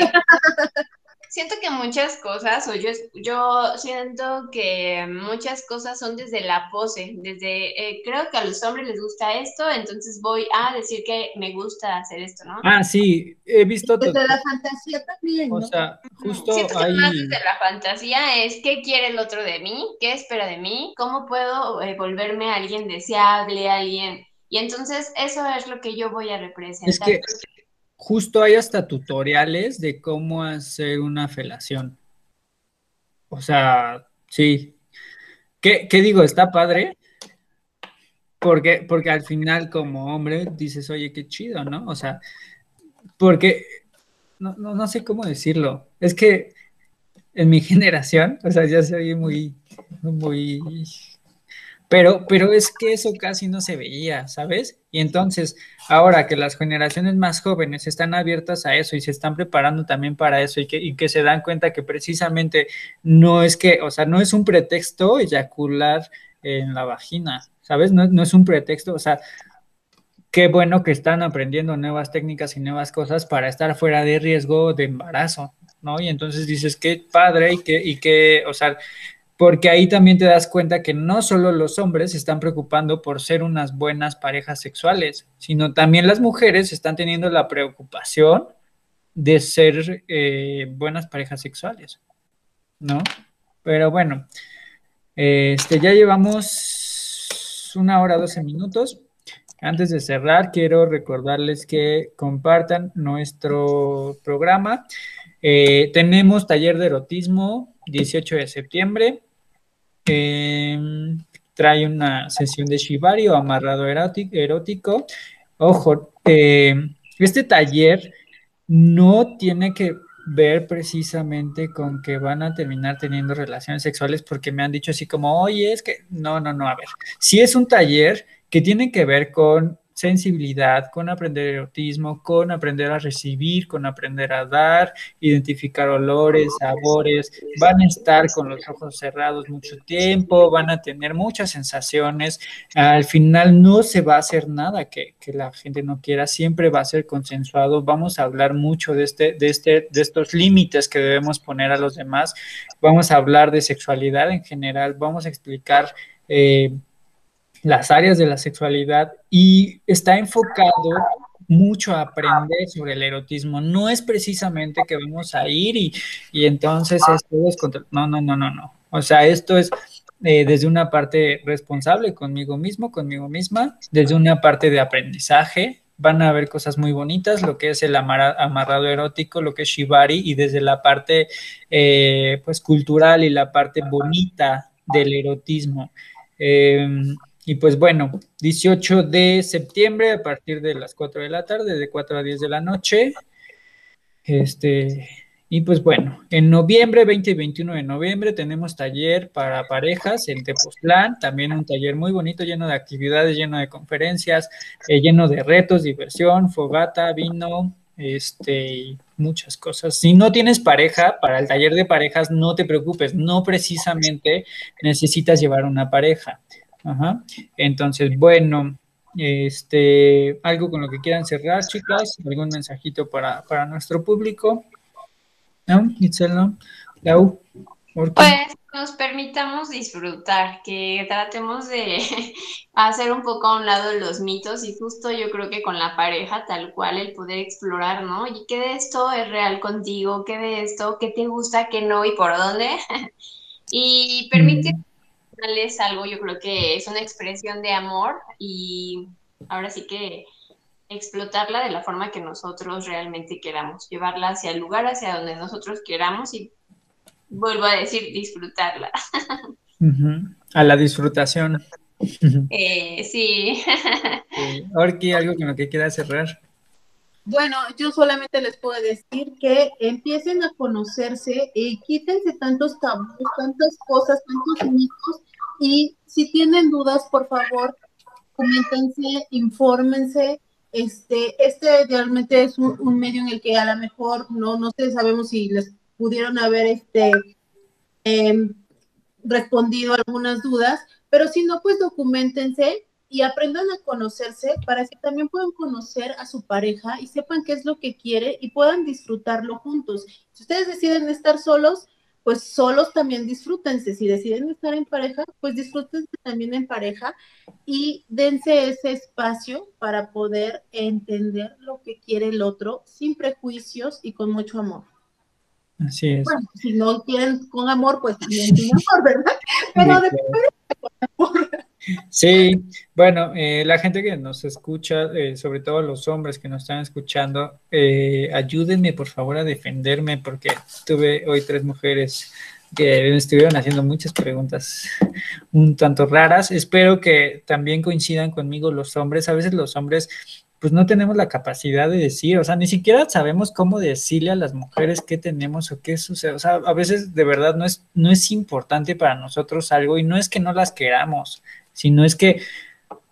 siento que muchas cosas, o yo, yo siento que muchas cosas son desde la pose, desde, eh, creo que a los hombres les gusta esto, entonces voy a decir que me gusta hacer esto, ¿no? Ah, sí, he visto... Desde la fantasía también, ¿no? O sea, justo siento que más desde la fantasía es qué quiere el otro de mí, qué espera de mí, cómo puedo eh, volverme a alguien deseable, alguien... Y entonces eso es lo que yo voy a representar. Es que justo hay hasta tutoriales de cómo hacer una felación. O sea, sí. ¿Qué, digo? Está padre. Porque, porque al final, como hombre, dices, oye, qué chido, ¿no? O sea, porque no, no, sé cómo decirlo. Es que en mi generación, o sea, ya se oye muy, muy pero, pero es que eso casi no se veía, ¿sabes? Y entonces, ahora que las generaciones más jóvenes están abiertas a eso y se están preparando también para eso y que, y que se dan cuenta que precisamente no es que, o sea, no es un pretexto eyacular en la vagina, ¿sabes? No, no es un pretexto, o sea, qué bueno que están aprendiendo nuevas técnicas y nuevas cosas para estar fuera de riesgo de embarazo, ¿no? Y entonces dices, qué padre y que, y que, o sea, porque ahí también te das cuenta que no solo los hombres se están preocupando por ser unas buenas parejas sexuales, sino también las mujeres están teniendo la preocupación de ser eh, buenas parejas sexuales, ¿no? Pero bueno, este, ya llevamos una hora, doce minutos. Antes de cerrar, quiero recordarles que compartan nuestro programa. Eh, tenemos taller de erotismo 18 de septiembre. Em, trae una sesión de Shibari o amarrado erótico. Ojo, em, este taller no tiene que ver precisamente con que van a terminar teniendo relaciones sexuales porque me han dicho así como, oye, es que no, no, no, a ver, si es un taller que tiene que ver con sensibilidad, con aprender erotismo, con aprender a recibir, con aprender a dar, identificar olores, sabores, van a estar con los ojos cerrados mucho tiempo, van a tener muchas sensaciones, al final no se va a hacer nada que, la gente no quiera, siempre va a ser consensuado, vamos a hablar mucho de, este, de, este, de estos límites que debemos poner a los demás, vamos a hablar de sexualidad en general, vamos a explicar... Eh, las áreas de la sexualidad y está enfocado mucho a aprender sobre el erotismo. No es precisamente que vamos a ir y, y entonces esto es contra... No, no, no, no, no. O sea, esto es eh, desde una parte responsable conmigo mismo, conmigo misma, desde una parte de aprendizaje. Van a haber cosas muy bonitas, lo que es el amarrado erótico, lo que es shibari, y desde la parte eh, pues cultural y la parte bonita del erotismo. Eh, y pues bueno, 18 de septiembre a partir de las 4 de la tarde, de 4 a 10 de la noche. Este, y pues bueno, en noviembre, 20 y 21 de noviembre, tenemos taller para parejas en Tepoztlán, también un taller muy bonito, lleno de actividades, lleno de conferencias, eh, lleno de retos, diversión, fogata, vino, este, muchas cosas. Si no tienes pareja, para el taller de parejas, no te preocupes, no precisamente necesitas llevar una pareja. Ajá. Entonces, bueno, este, algo con lo que quieran cerrar, chicas, algún mensajito para, para nuestro público. ¿No? Itzel, ¿no? Lau. Pues nos permitamos disfrutar, que tratemos de hacer un poco a un lado los mitos y justo yo creo que con la pareja tal cual el poder explorar, ¿no? ¿Y qué de esto es real contigo? ¿Qué de esto? ¿Qué te gusta? ¿Qué no? ¿Y por dónde? y mm. algo, yo creo que es una expresión de amor y ahora sí que explotarla de la forma que nosotros realmente queramos, llevarla hacia el lugar, hacia donde nosotros queramos y vuelvo a decir, disfrutarla. A la disfrutación. Eh, sí. Orki, ¿algo con lo que quiera cerrar? Bueno, yo solamente les puedo decir que empiecen a conocerse y quítense tantos tabús, tantas cosas, tantos mitos y si tienen dudas, por favor, coméntense, infórmense. Este, este realmente es un, medio en el que a lo mejor no, no sé, sabemos si les pudieron haber este, em, respondido algunas dudas, pero si no, pues documentense y aprendan a conocerse para que también puedan conocer a su pareja y sepan qué es lo que quiere y puedan disfrutarlo juntos. Si ustedes deciden estar solos, pues solos también disfrútense. Si deciden estar en pareja, pues disfrútense también en pareja y dense ese espacio para poder entender lo que quiere el otro sin prejuicios y con mucho amor. Así es. Bueno, si no quieren con amor, pues también sin amor, ¿verdad? Pero después con amor. Sí, bueno, eh, la gente que nos escucha, eh, sobre todo los hombres que nos están escuchando, eh, ayúdenme por favor a defenderme porque tuve hoy tres mujeres que me estuvieron haciendo muchas preguntas un tanto raras. Espero que también coincidan conmigo los hombres. A veces los hombres pues no tenemos la capacidad de decir, o sea, ni siquiera sabemos cómo decirle a las mujeres qué tenemos o qué sucede. O sea, a veces de verdad no es, no es importante para nosotros algo y no es que no las queramos, sino es que,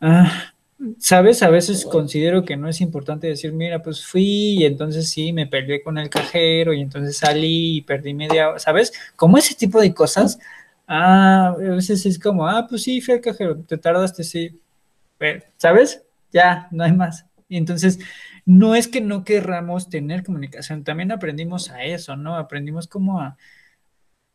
ah, ¿sabes? A veces considero que no es importante decir, mira, pues fui y entonces sí, me peleé con el cajero y entonces salí y perdí media hora, ¿sabes? Como ese tipo de cosas. Ah, a veces es como, ah, pues sí, fui al cajero, te tardaste, sí. ¿Sabes? Ya, no hay más. Y entonces, no es que no querramos tener comunicación, también aprendimos a eso, ¿no? Aprendimos como a,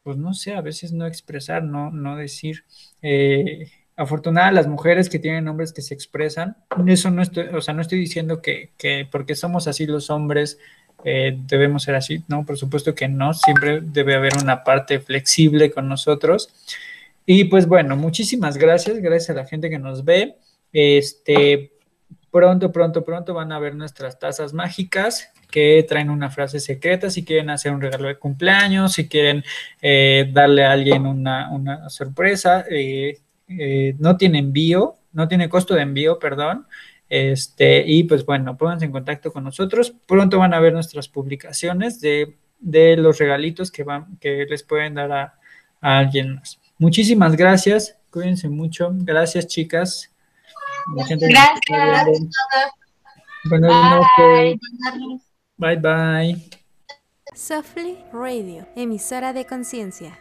pues no sé, a veces no expresar, no, no decir. Eh, afortunada las mujeres que tienen hombres que se expresan. Eso no estoy, o sea, no estoy diciendo que, que porque somos así los hombres eh, debemos ser así, no, por supuesto que no, siempre debe haber una parte flexible con nosotros. Y pues bueno, muchísimas gracias, gracias a la gente que nos ve. Este, Pronto, pronto, pronto van a ver nuestras tazas mágicas que traen una frase secreta si quieren hacer un regalo de cumpleaños, si quieren eh, darle a alguien una, sorpresa. Eh, eh, no tiene envío, no tiene costo de envío, perdón. Este, y pues bueno, pónganse en contacto con nosotros. Pronto van a ver nuestras publicaciones de, los regalitos que, van, que les pueden dar a, a alguien más. Muchísimas gracias, cuídense mucho. Gracias, chicas. Gracias. Buenas noches. Bye bye. Softly Radio, emisora de conciencia.